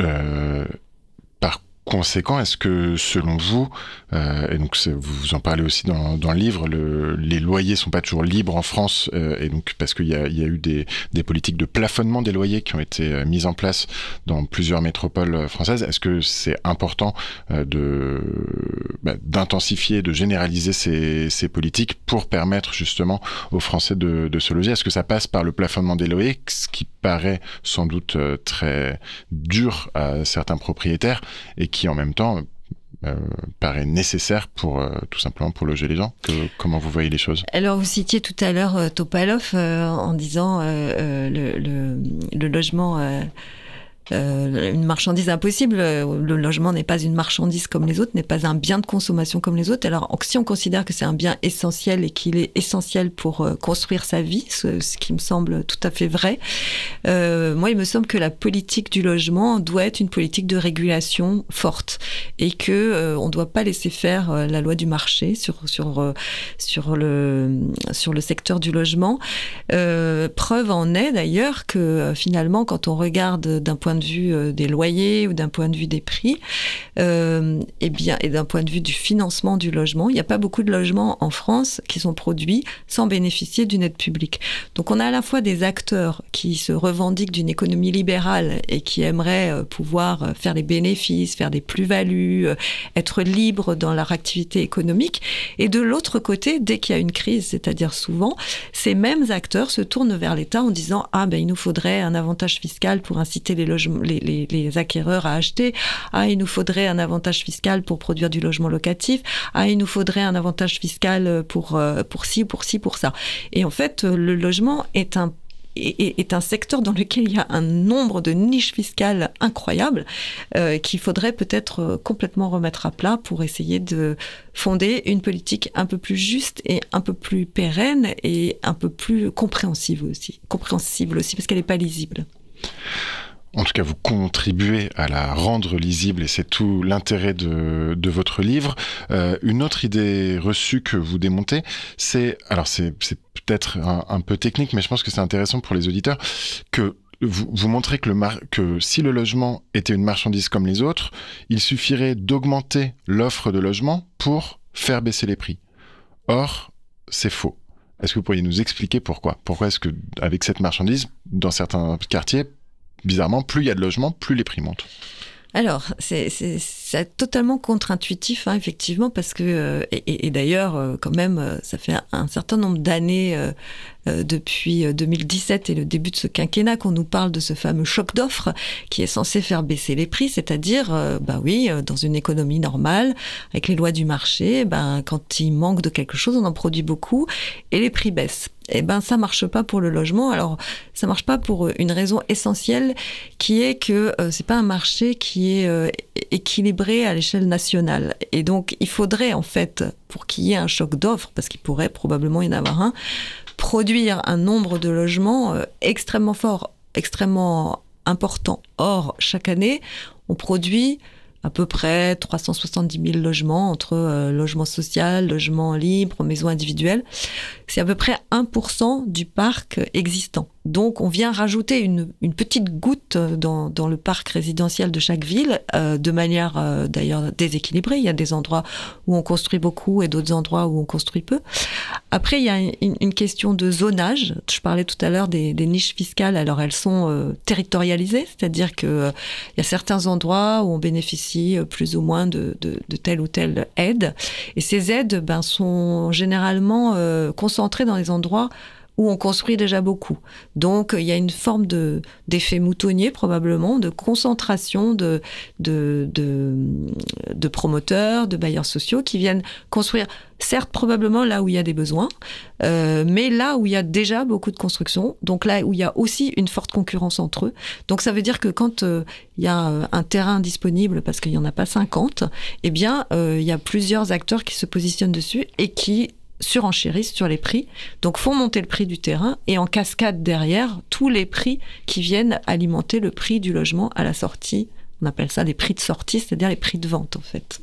conséquent, est-ce que selon vous, euh, et donc vous en parlez aussi dans, dans le livre, le, les loyers sont pas toujours libres en France, euh, et donc parce qu'il y a, y a, eu des, des, politiques de plafonnement des loyers qui ont été euh, mises en place dans plusieurs métropoles françaises, est-ce que c'est important euh, de d'intensifier, de généraliser ces, ces, politiques pour permettre justement aux Français de, de se loger. Est-ce que ça passe par le plafonnement des loyers, ce qui paraît sans doute très dur à certains propriétaires et qui en même temps euh, paraît nécessaire pour euh, tout simplement pour loger les gens? Comment vous voyez les choses? Alors vous citiez tout à l'heure euh, Topalov en disant le, le, le, logement euh, une marchandise impossible. Le logement n'est pas une marchandise comme les autres, n'est pas un bien de consommation comme les autres. Alors, si on considère que c'est un bien essentiel et qu'il est essentiel pour euh, construire sa vie, ce, qui me semble tout à fait vrai, euh, moi, il me semble que la politique du logement doit être une politique de régulation forte et que euh, on ne doit pas laisser faire la loi du marché sur sur sur le sur le secteur du logement. preuve en est d'ailleurs que finalement, quand on regarde d'un point de vue euh, des loyers ou d'un point de vue des prix, euh, et bien et d'un point de vue du financement du logement, il n'y a pas beaucoup de logements en France qui sont produits sans bénéficier d'une aide publique. Donc on a à la fois des acteurs qui se revendiquent d'une économie libérale et qui aimeraient euh, pouvoir faire des bénéfices, faire des plus-values, être libres dans leur activité économique, et de l'autre côté, dès qu'il y a une crise, c'est-à-dire souvent, ces mêmes acteurs se tournent vers l'État en disant ah ben il nous faudrait un avantage fiscal pour inciter les logements les, acquéreurs à acheter. Ah, il nous faudrait un avantage fiscal pour produire du logement locatif. Ah, il nous faudrait un avantage fiscal pour, euh, pour ci, pour ci, pour ça. Et en fait, le logement est un est, un secteur dans lequel il y a un nombre de niches fiscales incroyables euh, qu'il faudrait peut-être euh, complètement remettre à plat pour essayer de fonder une politique un peu plus juste et un peu plus pérenne et un peu plus aussi, compréhensible aussi parce qu'elle n'est pas lisible en tout cas vous contribuez à la rendre lisible et c'est tout l'intérêt de, votre livre. Euh, une autre idée reçue que vous démontez, c'est, alors c'est peut-être un, peu technique, mais je pense que c'est intéressant pour les auditeurs, que vous, montrez que, que si le logement était une marchandise comme les autres, il suffirait d'augmenter l'offre de logement pour faire baisser les prix. Or, c'est faux. Est-ce que vous pourriez nous expliquer pourquoi? Pourquoi est-ce que, avec cette marchandise, dans certains quartiers, bizarrement, plus il y a de logements, plus les prix montent. Alors, c'est c'est totalement contre-intuitif, hein, effectivement, parce que, et, d'ailleurs, quand même, ça fait un, certain nombre d'années depuis 2017 et le début de ce quinquennat qu'on nous parle de ce fameux choc d'offres qui est censé faire baisser les prix, c'est-à-dire, bah oui, dans une économie normale, avec les lois du marché, ben, quand il manque de quelque chose, on en produit beaucoup et les prix baissent eh ben ça marche pas pour le logement. Alors ça marche pas pour une raison essentielle qui est que euh, c'est pas un marché qui est euh, équilibré à l'échelle nationale. Et donc il faudrait en fait pour qu'il y ait un choc d'offres parce qu'il pourrait probablement y en avoir un produire un nombre de logements euh, extrêmement fort, extrêmement important. Or chaque année on produit à peu près 370 000 logements entre euh, logement social, logement libre, maisons individuelles. C'est à peu près 1% du parc existant. Donc on vient rajouter une, petite goutte dans, le parc résidentiel de chaque ville, euh, de manière euh, d'ailleurs déséquilibrée. Il y a des endroits où on construit beaucoup et d'autres endroits où on construit peu. Après, il y a une, question de zonage. Je parlais tout à l'heure des, niches fiscales. Alors elles sont euh, territorialisées, c'est-à-dire qu'il il y a certains endroits où on bénéficie plus ou moins de, telle ou telle aide. Et ces aides ben, sont généralement concentrées dans les endroits où on construit déjà beaucoup. Donc il y a une forme de d'effet moutonnier probablement, de concentration de, de, de, promoteurs, de bailleurs sociaux qui viennent construire, certes probablement là où il y a des besoins, euh, mais là où il y a déjà beaucoup de construction, donc là où il y a aussi une forte concurrence entre eux. Donc ça veut dire que quand euh, il y a euh, un terrain disponible, parce qu'il n'y en a pas 50, eh bien il y a plusieurs acteurs qui se positionnent dessus et qui surenchérissent sur les prix, donc font monter le prix du terrain et en cascade derrière tous les prix qui viennent alimenter le prix du logement à la sortie. On appelle ça les prix de sortie, c'est-à-dire les prix de vente en fait.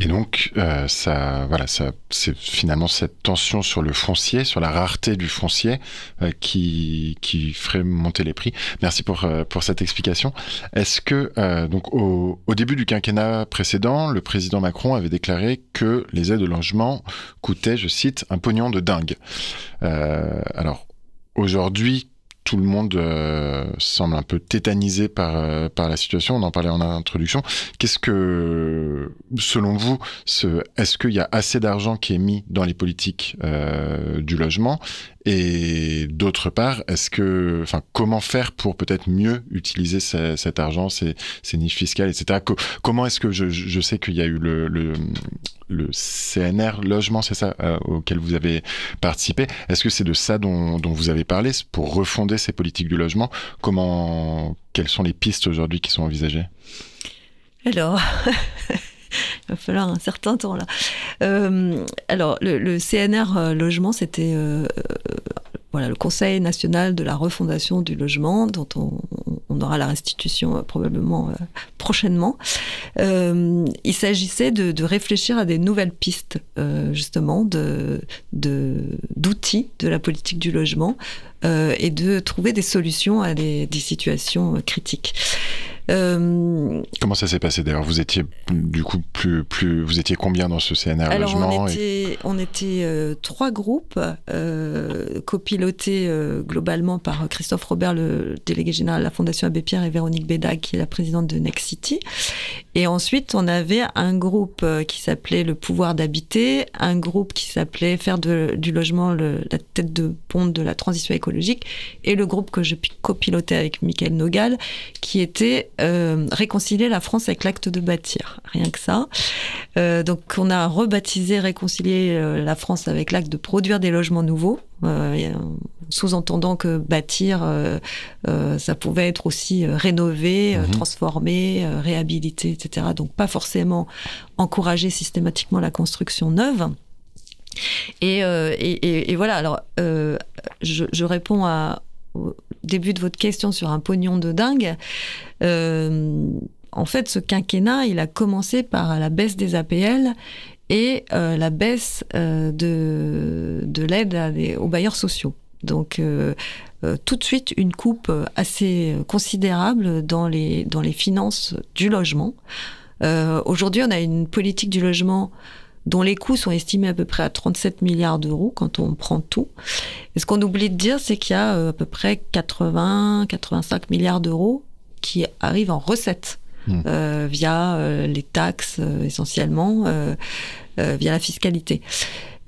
Et donc, euh, ça, voilà, ça, c'est finalement cette tension sur le foncier, sur la rareté du foncier, euh, qui, qui ferait monter les prix. Merci pour, euh, pour cette explication. Est-ce que, donc, au, au, début du quinquennat précédent, le président Macron avait déclaré que les aides au logement coûtaient, je cite, un pognon de dingue. alors, aujourd'hui, tout le monde euh, semble un peu tétanisé par, euh, par la situation. On en parlait en introduction. Qu'est-ce que, selon vous, ce, est-ce qu'il y a assez d'argent qui est mis dans les politiques euh, du logement? Et d'autre part, est-ce que, enfin, comment faire pour peut-être mieux utiliser cet argent, ces, ces, niches fiscales, etc. comment est-ce que je, sais qu'il y a eu le CNR logement, c'est ça, euh, auquel vous avez participé? Est-ce que c'est de ça dont, dont, vous avez parlé pour refonder ces politiques du logement? Comment, quelles sont les pistes aujourd'hui qui sont envisagées? Alors. il va falloir un certain temps là. Euh, alors, le, CNR euh, logement, c'était euh, voilà, le Conseil national de la refondation du logement, dont on, aura la restitution probablement prochainement. il s'agissait de, réfléchir à des nouvelles pistes, justement, de, d'outils de, la politique du logement et de trouver des solutions à des situations critiques. Euh, Comment ça s'est passé d'ailleurs? Vous étiez du coup plus, plus, vous étiez combien dans ce CNR Alors on était, on était euh, trois groupes euh, copilotés euh, globalement par Christophe Robert, le délégué général de la Fondation Abbé Pierre, et Véronique Bédag, qui est la présidente de Next City. Et ensuite, on avait un groupe qui s'appelait Le pouvoir d'habiter, un groupe qui s'appelait Faire de, du logement le, la tête de pont de la transition écologique, et le groupe que je copilotais avec Michael Nogal, qui était euh, réconcilier la France avec l'acte de bâtir, rien que ça. Euh, donc on a rebaptisé réconcilier euh, la France avec l'acte de produire des logements nouveaux, sous-entendant que bâtir, ça pouvait être aussi rénover, mhm. transformer, réhabiliter, etc. Donc pas forcément encourager systématiquement la construction neuve. Et, et, voilà, alors je, je réponds au début de votre question sur un pognon de dingue, euh, en fait, ce quinquennat, il a commencé par la baisse des APL et euh, la baisse euh, de, de l'aide aux bailleurs sociaux. Donc, tout de suite, une coupe assez considérable dans les finances du logement. Aujourd'hui, on a une politique du logement dont les coûts sont estimés à peu près à 37 milliards d'euros quand on prend tout. Et ce qu'on oublie de dire, c'est qu'il y a euh, à peu près 80, 85 milliards d'euros qui arrivent en recettes. hmm. via les taxes essentiellement, via la fiscalité.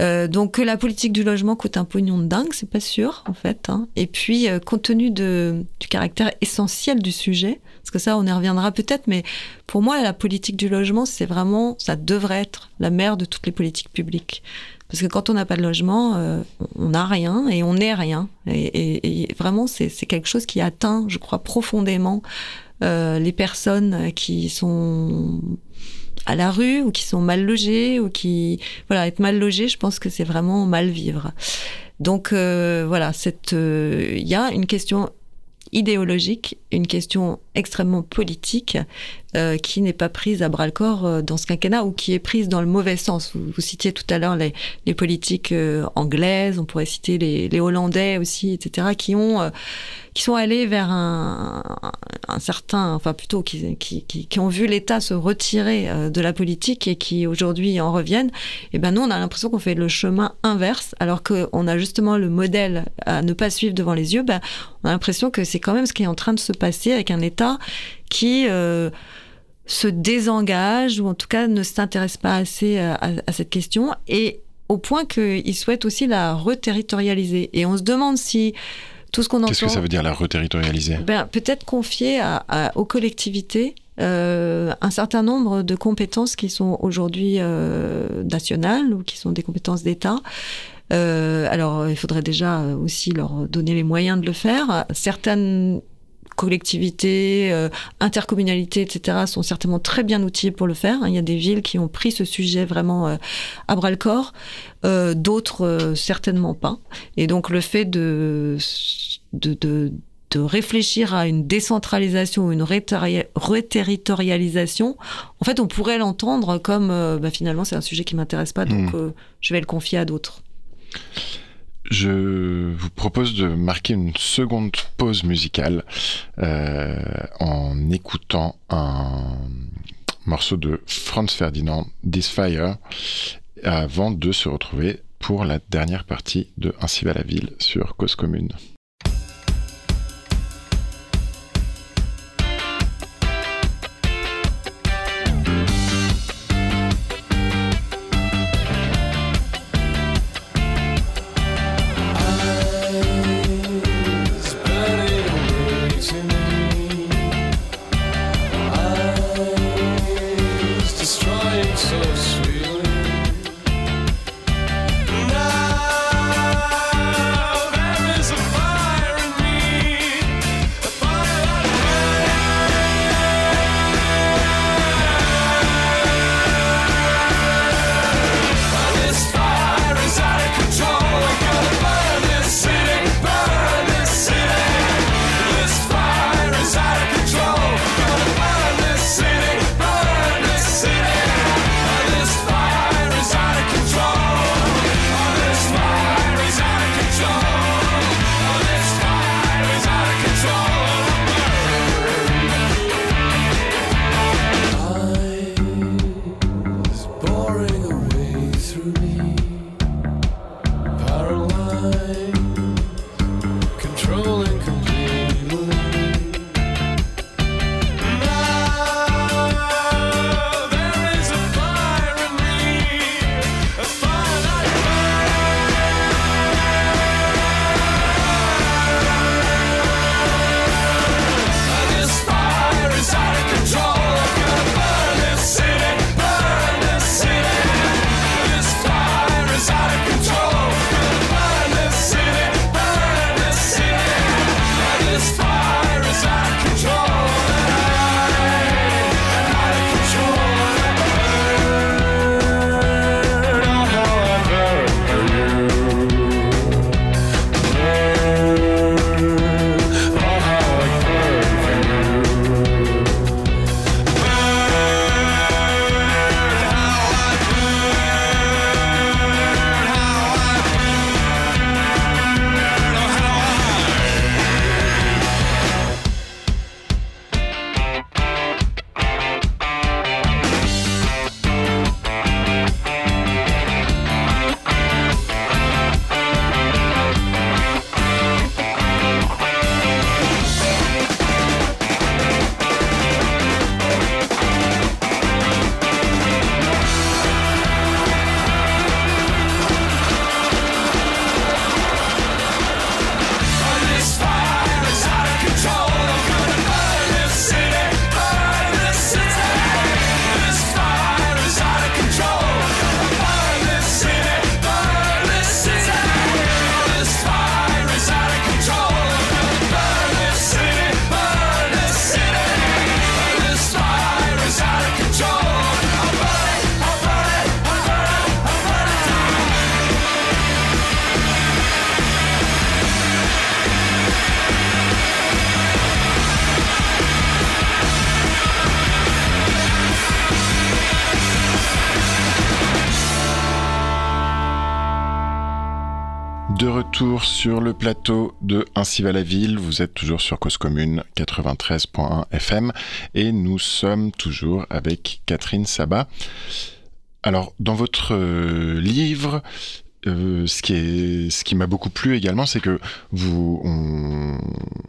Euh, donc la politique du logement coûte un pognon de dingue, c'est pas sûr en fait. Hein. Et puis euh, compte tenu de, du caractère essentiel du sujet, parce que ça on y reviendra peut-être, mais pour moi la politique du logement c'est vraiment, ça devrait être la mère de toutes les politiques publiques. Parce que quand on n'a pas de logement, euh, on n'a rien et on n'est rien. Et, et vraiment c'est quelque chose qui atteint, je crois profondément, les personnes qui sont à la rue ou qui sont mal logés ou qui voilà être mal logé je pense que c'est vraiment mal vivre. Donc euh, voilà euh, il y a une question idéologique, une question extrêmement politique euh, qui n'est pas prise à bras le corps dans ce quinquennat ou qui est prise dans le mauvais sens. Vous, citiez tout à l'heure les, politiques anglaises, on pourrait citer les, Hollandais aussi, etc., qui ont qui sont allés vers un, certain, enfin plutôt qui, qui, qui, ont vu l'État se retirer euh, de la politique et qui aujourd'hui en reviennent, et eh ben nous on a l'impression qu'on fait le chemin inverse, alors qu'on a justement le modèle à ne pas suivre devant les yeux. Ben, on a l'impression que c'est quand même ce qui est en train de se passer avec un État qui euh, se désengage ou en tout cas ne s'intéresse pas assez à, à, cette question et au point qu'il souhaite aussi la reterritorialiser. Et on se demande si tout ce qu'on entend. Qu'est-ce que ça veut dire la reterritorialiser? Ben, Peut-être confier à, aux collectivités euh, un certain nombre de compétences qui sont aujourd'hui euh, nationales ou qui sont des compétences d'État. Euh, alors, il faudrait déjà aussi leur donner les moyens de le faire. Certaines collectivités, euh, intercommunalités, etc., sont certainement très bien outillés pour le faire. Il y a des villes qui ont pris ce sujet vraiment euh, à bras le corps, euh, d'autres certainement pas. Et donc le fait de, de, de, de réfléchir à une décentralisation ou une reterritorialisation, en fait, on pourrait l'entendre comme bah, finalement c'est un sujet qui m'intéresse pas, donc mmh. je vais le confier à d'autres. Je vous propose de marquer une seconde pause musicale euh, en écoutant un morceau de Franz Ferdinand, This Fire, avant de se retrouver pour la dernière partie de Ainsi va la ville sur Cause Commune. Retour sur le plateau de Ainsi va la ville. Vous êtes toujours sur Cause Commune 93.1 FM et nous sommes toujours avec Catherine Sabat. Alors, dans votre euh, livre, euh, ce qui est, ce qui m'a beaucoup plu également, c'est que vous, on,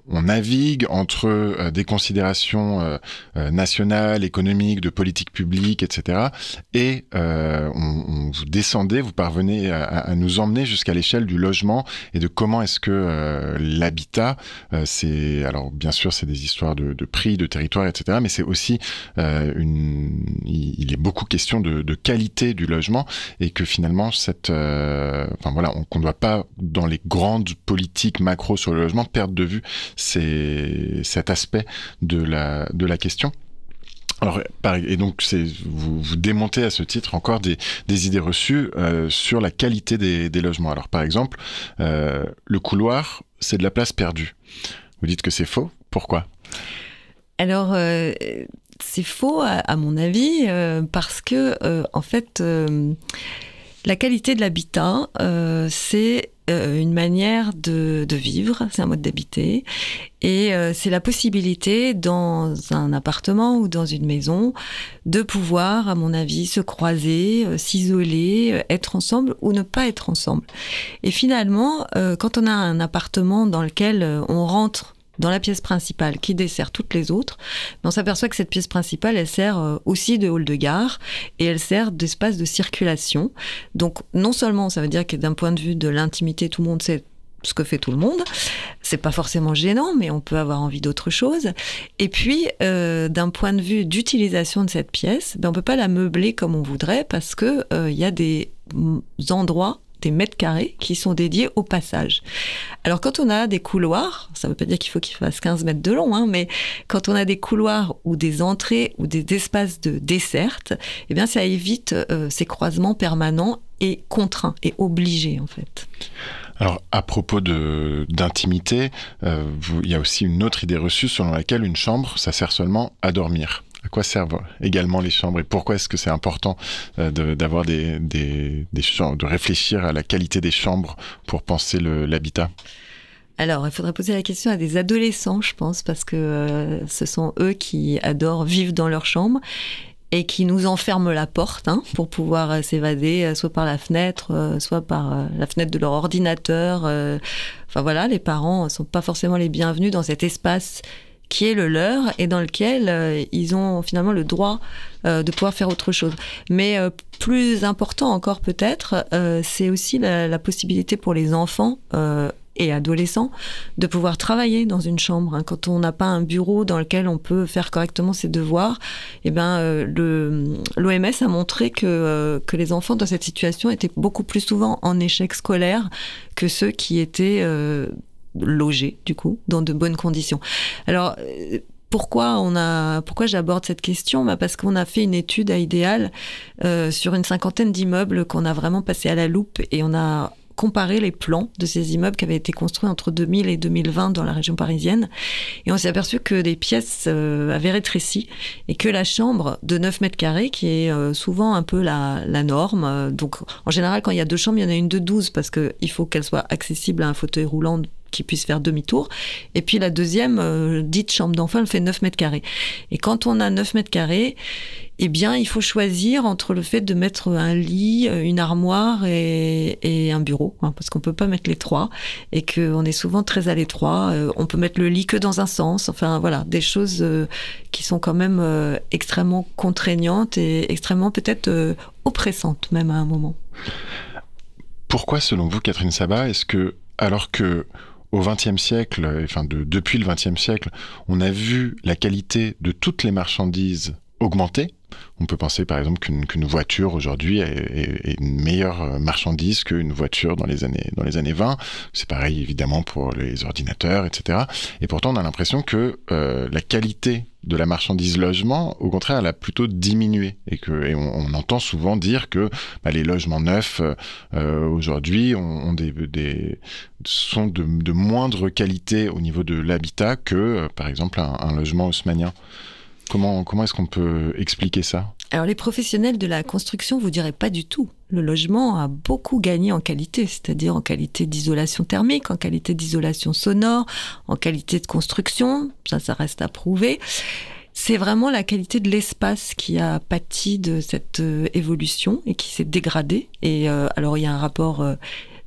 on, navigue entre euh, des considérations euh, nationales, économiques, de politique publique, etc. Et on, on, vous descendez, vous parvenez à, à nous emmener jusqu'à l'échelle du logement et de comment est-ce que l'habitat, c'est, alors bien sûr, c'est des histoires de, de, prix, de territoire, etc. Mais c'est aussi une, il, est beaucoup question de, de, qualité du logement et que finalement cette euh, enfin voilà, qu'on ne doit pas dans les grandes politiques macro sur le logement perdre de vue cet aspect de la de la question. Alors, et donc, vous, vous démontez à ce titre encore des, des idées reçues euh, sur la qualité des, des, logements. Alors, par exemple, euh, le couloir, c'est de la place perdue. Vous dites que c'est faux. Pourquoi? Alors, euh, c'est faux à, à, mon avis euh, parce que, euh, en fait la qualité de l'habitat, euh, c'est euh, une manière de, de vivre, c'est un mode d'habiter, et euh, c'est la possibilité dans un appartement ou dans une maison de pouvoir, à mon avis, se croiser, s'isoler, être ensemble ou ne pas être ensemble. Et finalement, quand on a un appartement dans lequel on rentre dans la pièce principale qui dessert toutes les autres, on s'aperçoit que cette pièce principale, elle sert euh, aussi de hall de gare et elle sert d'espace de circulation. Donc non seulement ça veut dire que d'un point de vue de l'intimité, tout le monde sait ce que fait tout le monde. C'est pas forcément gênant, mais on peut avoir envie d'autre chose. Et puis, euh, d'un point de vue d'utilisation de cette pièce, ben, on peut pas la meubler comme on voudrait parce que euh, il y a des endroits des mètres carrés qui sont dédiés au passage. Alors quand on a des couloirs, ça ne veut pas dire qu'il faut qu'il fasse 15 mètres de long, hein, mais quand on a des couloirs ou des entrées ou des espaces de desserte, eh bien ça évite euh, ces croisements permanents et contraints et obligés en fait. Alors, à propos d'intimité, euh, il y a aussi une autre idée reçue selon laquelle une chambre, ça sert seulement à dormir à quoi servent également les chambres et pourquoi est-ce que c'est important euh, d'avoir des, des, des chambres, de réfléchir à la qualité des chambres pour penser l'habitat? Alors, il faudrait poser la question à des adolescents, je pense, parce que euh, ce sont eux qui adorent vivre dans leur chambre et qui nous enferment la porte hein, pour pouvoir euh, s'évader, soit par la fenêtre, soit par la fenêtre de leur ordinateur. Enfin voilà, les parents sont pas forcément les bienvenus dans cet espace qui est le leur et dans lequel euh, ils ont finalement le droit euh, de pouvoir faire autre chose. Mais euh, plus important encore peut-être, c'est aussi la, possibilité pour les enfants et adolescents de pouvoir travailler dans une chambre. Hein. Quand on n'a pas un bureau dans lequel on peut faire correctement ses devoirs, eh ben, l'OMS a montré que, que les enfants dans cette situation étaient beaucoup plus souvent en échec scolaire que ceux qui étaient logés, du coup, dans de bonnes conditions. Alors, euh, pourquoi on a pourquoi j'aborde cette question? Bah parce qu'on a fait une étude à idéal euh, sur une cinquantaine d'immeubles qu'on a vraiment passé à la loupe et on a comparer les plans de ces immeubles qui avaient été construits entre 2000 et 2020 dans la région parisienne. Et on s'est aperçu que des pièces euh, avaient rétréci et que la chambre de 9 mètres carrés, qui est souvent un peu la, la norme, donc en général quand il y a deux chambres, il y en a une de 12 parce qu'il faut qu'elle soit accessible à un fauteuil roulant qui puisse faire demi-tour. Et puis la deuxième, euh, dite chambre d'enfant, elle fait 9 mètres carrés. Et quand on a 9 mètres carrés, eh bien, il faut choisir entre le fait de mettre un lit, euh, une armoire et, et un bureau, hein, parce qu'on peut pas mettre les trois, et qu'on est souvent très à l'étroit. Euh, on peut mettre le lit que dans un sens. Enfin, voilà, des choses euh, qui sont quand même extrêmement contraignantes et extrêmement peut-être oppressantes, même à un moment. Pourquoi, selon vous, Catherine Sabat, est-ce que, alors que au XXe siècle, enfin de, depuis le XXe siècle, on a vu la qualité de toutes les marchandises augmenter, on peut penser par exemple qu'une qu voiture aujourd'hui est, une meilleure marchandise qu'une voiture dans les années dans les années 20. C'est pareil évidemment pour les ordinateurs, etc. Et pourtant on a l'impression que euh, la qualité de la marchandise logement, au contraire, elle a plutôt diminué et on, entend souvent dire que bah, les logements neufs euh, aujourd'hui sont de, moindre qualité au niveau de l'habitat que, euh, par exemple, un, un logement haussmanien. Comment, comment est-ce qu'on peut expliquer ça? Alors les professionnels de la construction vous diraient pas du tout. Le logement a beaucoup gagné en qualité, c'est-à-dire en qualité d'isolation thermique, en qualité d'isolation sonore, en qualité de construction, ça ça reste à prouver. C'est vraiment la qualité de l'espace qui a pâti de cette euh, évolution et qui s'est dégradée. Et euh, alors il y a un rapport euh,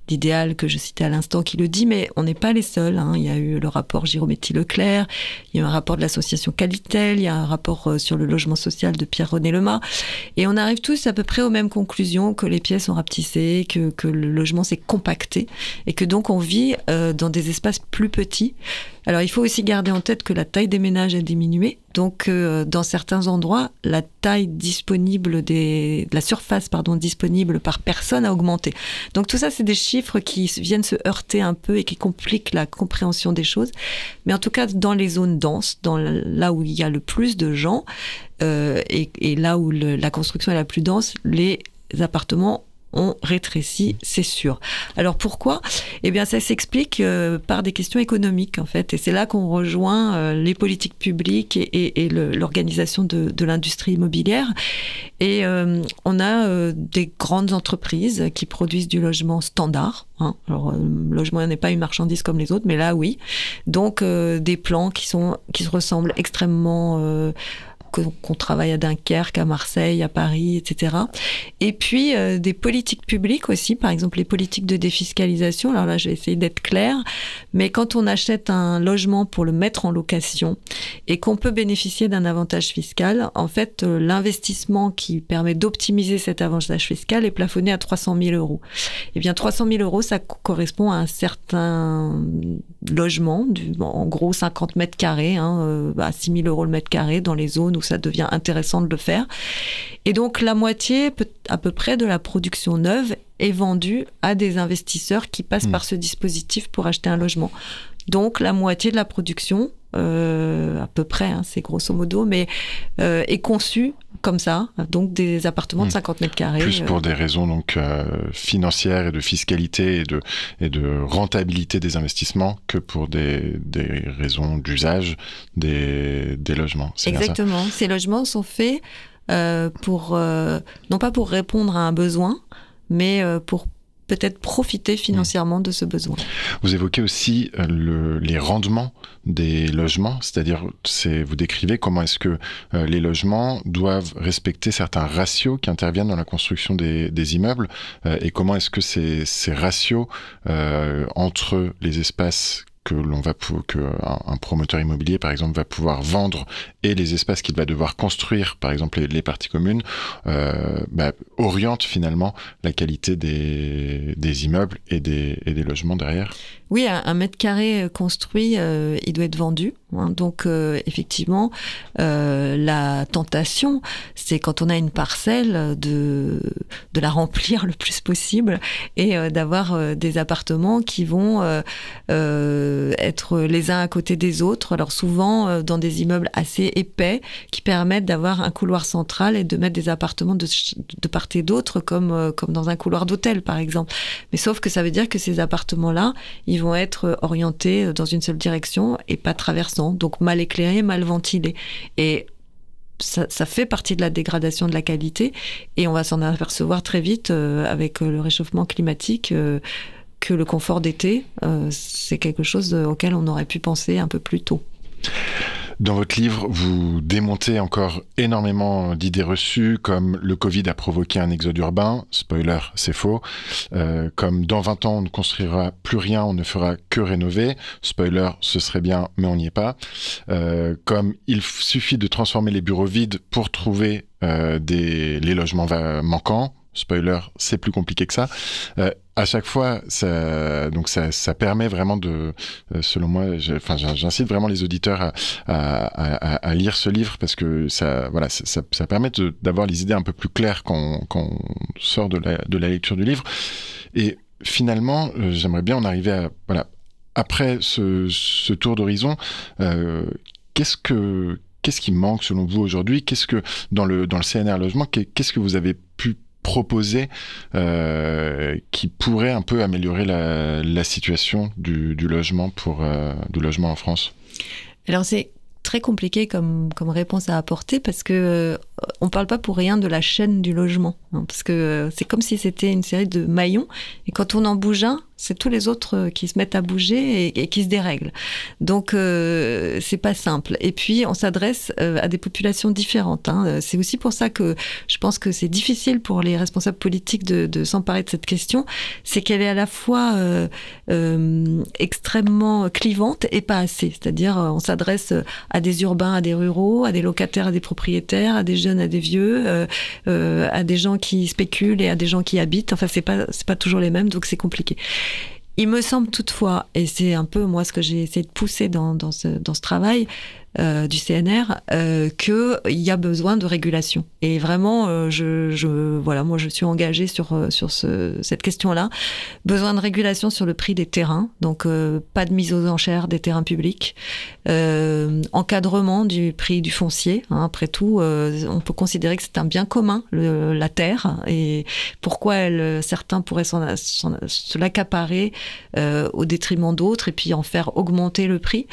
d'idéal que je citais à l'instant qui le dit, mais on n'est pas les seuls. Hein. Il y a eu le rapport Girometti-Leclerc, il y a eu un rapport de l'association Qualitel, il y a un rapport euh, sur le logement social de Pierre-René Lemas. Et on arrive tous à peu près aux mêmes conclusions, que les pièces ont rapetissé, que, que le logement s'est compacté, et que donc on vit euh, dans des espaces plus petits. Alors il faut aussi garder en tête que la taille des ménages a diminué, donc euh, dans certains endroits, la taille disponible la surface disponible par personne a augmenté. Donc tout ça, c'est des chiffres qui viennent se heurter un peu et qui compliquent la compréhension des choses. Mais en tout cas, dans les zones denses, là où il y a le plus de gens euh, et, là où la construction est la plus dense, les appartements ont rétréci, c'est sûr. Alors pourquoi? Eh bien, ça s'explique euh, par des questions économiques, en fait. Et c'est là qu'on rejoint euh, les politiques publiques et, l'organisation de, de l'industrie immobilière. Et euh, on a des grandes entreprises qui produisent du logement standard. Hein. Alors, le logement n'est pas une marchandise comme les autres, mais là, oui. Donc, des plans qui sont qui se ressemblent extrêmement qu'on travaille à Dunkerque, à Marseille, à Paris, etc. Et puis euh, des politiques publiques aussi, par exemple les politiques de défiscalisation. Alors là, je vais essayer d'être claire, mais quand on achète un logement pour le mettre en location et qu'on peut bénéficier d'un avantage fiscal, en fait, euh, l'investissement qui permet d'optimiser cet avantage fiscal est plafonné à 300 000 euros. Eh bien, 300 000 euros, ça correspond à un certain logement, en gros 50 mètres carrés, hein, euh, à 6 000 euros le mètre carré dans les zones où ça devient intéressant de le faire. Et donc la moitié à peu près de la production neuve est vendue à des investisseurs qui passent hmm. par ce dispositif pour acheter un logement. Donc la moitié de la production, euh, à peu près, hein, c'est grosso modo, mais euh, est conçue comme ça, donc des appartements de 50 hmm. mètres carrés. Plus pour euh. des raisons donc financières et de fiscalité et de, et de rentabilité des investissements que pour des, des raisons d'usage des, des logements. Exactement. Ces logements sont faits pour non pas pour répondre à un besoin, mais pour peut-être profiter financièrement de ce besoin. Vous évoquez aussi euh, le, les rendements des logements, c'est-à-dire vous décrivez comment est-ce que euh, les logements doivent respecter certains ratios qui interviennent dans la construction des, des immeubles euh, et comment est-ce que ces, ces ratios entre les espaces que l'on va que un, promoteur immobilier par exemple va pouvoir vendre et les espaces qu'il va devoir construire par exemple les, parties communes euh, bah, oriente finalement la qualité des, des immeubles et des, et des logements derrière oui, un, mètre carré euh, construit, euh, il doit être vendu. Hein. donc, euh, effectivement, la tentation, c'est quand on a une parcelle de, de la remplir le plus possible et d'avoir des appartements qui vont être les uns à côté des autres. Alors, souvent, dans des immeubles assez épais qui permettent d'avoir un couloir central et de mettre des appartements de, de part et d'autre, comme, comme dans un couloir d'hôtel, par exemple. Mais sauf que ça veut dire que ces appartements-là, ils vont être orientés dans une seule direction et pas donc mal éclairés, mal ventilés. Et ça, fait partie de la dégradation de la qualité et on va s'en apercevoir très vite euh, avec le réchauffement climatique euh, que le confort d'été, euh, c'est quelque chose auquel on aurait pu penser un peu plus tôt. Dans votre livre, vous démontez encore énormément d'idées reçues, comme le Covid a provoqué un exode urbain. Spoiler, c'est faux. Euh, comme dans 20 ans, on ne construira plus rien, on ne fera que rénover. Spoiler, ce serait bien, mais on n'y est pas. Euh, comme il suffit de transformer les bureaux vides pour trouver euh, des, les logements manquants. Spoiler, c'est plus compliqué que ça. Euh, à chaque fois, ça, donc ça, ça permet vraiment de, euh, selon moi, j'incite vraiment les auditeurs à, lire ce livre parce que ça, voilà, ça, ça permet d'avoir les idées un peu plus claires quand, on sort de la, lecture du livre. Et finalement, euh, j'aimerais bien en arriver à, voilà, après ce, ce tour d'horizon, euh, qu'est-ce que qu'est-ce qui manque selon vous aujourd'hui? Qu'est-ce que dans le dans le CNR logement, qu'est-ce que vous avez pu proposer euh, qui pourrait un peu améliorer la, situation du, logement pour euh, du logement en France? Alors c'est très compliqué comme, réponse à apporter parce que euh, on parle pas pour rien de la chaîne du logement. Hein, parce que euh, c'est comme si c'était une série de maillons. Et quand on en bouge un, c'est tous les autres euh, qui se mettent à bouger et, qui se dérèglent. Donc euh, c'est pas simple. Et puis on s'adresse euh, à des populations différentes. Hein. C'est aussi pour ça que je pense que c'est difficile pour les responsables politiques de, de s'emparer de cette question. C'est qu'elle est à la fois euh, euh, extrêmement clivante et pas assez. C'est-à-dire on s'adresse à des urbains, à des ruraux, à des locataires, à des propriétaires, à des jeunes, à des vieux, euh, à des gens qui spéculent et à des gens qui habitent. Enfin c'est pas c'est pas toujours les mêmes, donc c'est compliqué. Il me semble toutefois, et c'est un peu moi ce que j'ai essayé de pousser dans, ce travail, euh, du CNR euh, qu'il y a besoin de régulation. Et vraiment, euh, je, voilà, moi, je suis engagée sur, euh, sur ce, cette question-là. Besoin de régulation sur le prix des terrains, donc pas de mise aux enchères des terrains publics. encadrement du prix du foncier. Hein, après tout, on peut considérer que c'est un bien commun, la terre. Et pourquoi certains pourraient s'en, s'en, se l'accaparer au détriment d'autres et puis en faire augmenter le prix.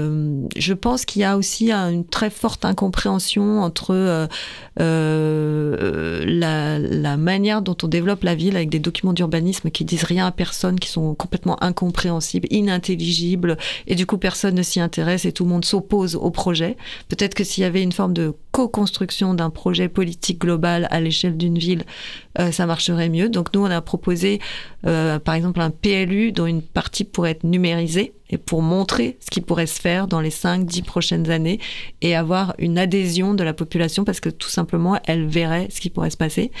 Euh, je pense qu'il y a aussi une très forte incompréhension entre euh, euh, la, la, manière dont on développe la ville avec des documents d'urbanisme qui disent rien à personne, qui sont complètement incompréhensibles, inintelligibles, et du coup personne ne s'y intéresse et tout le monde s'oppose au projet. Peut-être que s'il y avait une forme de co-construction d'un projet politique global à l'échelle d'une ville, euh, ça marcherait mieux. Donc nous, on a proposé, euh, par exemple, un PLU dont une partie pourrait être numérisée et pour montrer ce qui pourrait se faire dans les 5-10 prochaines années et avoir une adhésion de la population parce que tout simplement, elle verrait ce qui pourrait se passer.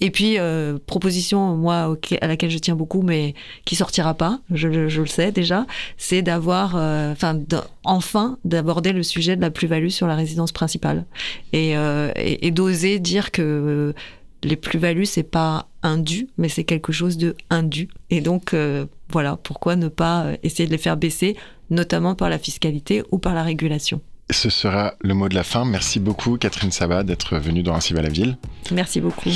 Et puis, euh, proposition, moi, à laquelle je tiens beaucoup, mais qui sortira pas, je, je le sais déjà, c'est d'avoir, euh, enfin, enfin, d'aborder le sujet de la plus-value sur la résidence principale et, euh, et, et d'oser dire que les plus-values, c'est pas un dû, mais c'est quelque chose de indu. Et donc, euh, voilà, pourquoi ne pas essayer de les faire baisser, notamment par la fiscalité ou par la régulation. Ce sera le mot de la fin. Merci beaucoup, Catherine Sabat, d'être venue dans Ainsi va la ville. Merci beaucoup.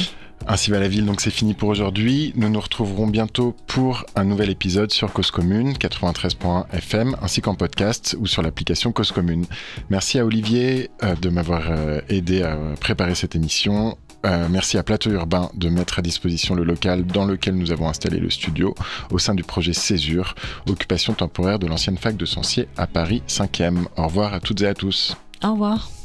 Ainsi va la ville, donc c'est fini pour aujourd'hui. Nous nous retrouverons bientôt pour un nouvel épisode sur Cause Commune, 93.1 FM, ainsi qu'en podcast ou sur l'application Cause Commune. Merci à Olivier euh, de m'avoir euh, aidé à préparer cette émission. Euh, merci à Plateau Urbain de mettre à disposition le local dans lequel nous avons installé le studio au sein du projet Césure, occupation temporaire de l'ancienne fac de Sancier à Paris 5e. Au revoir à toutes et à tous. Au revoir.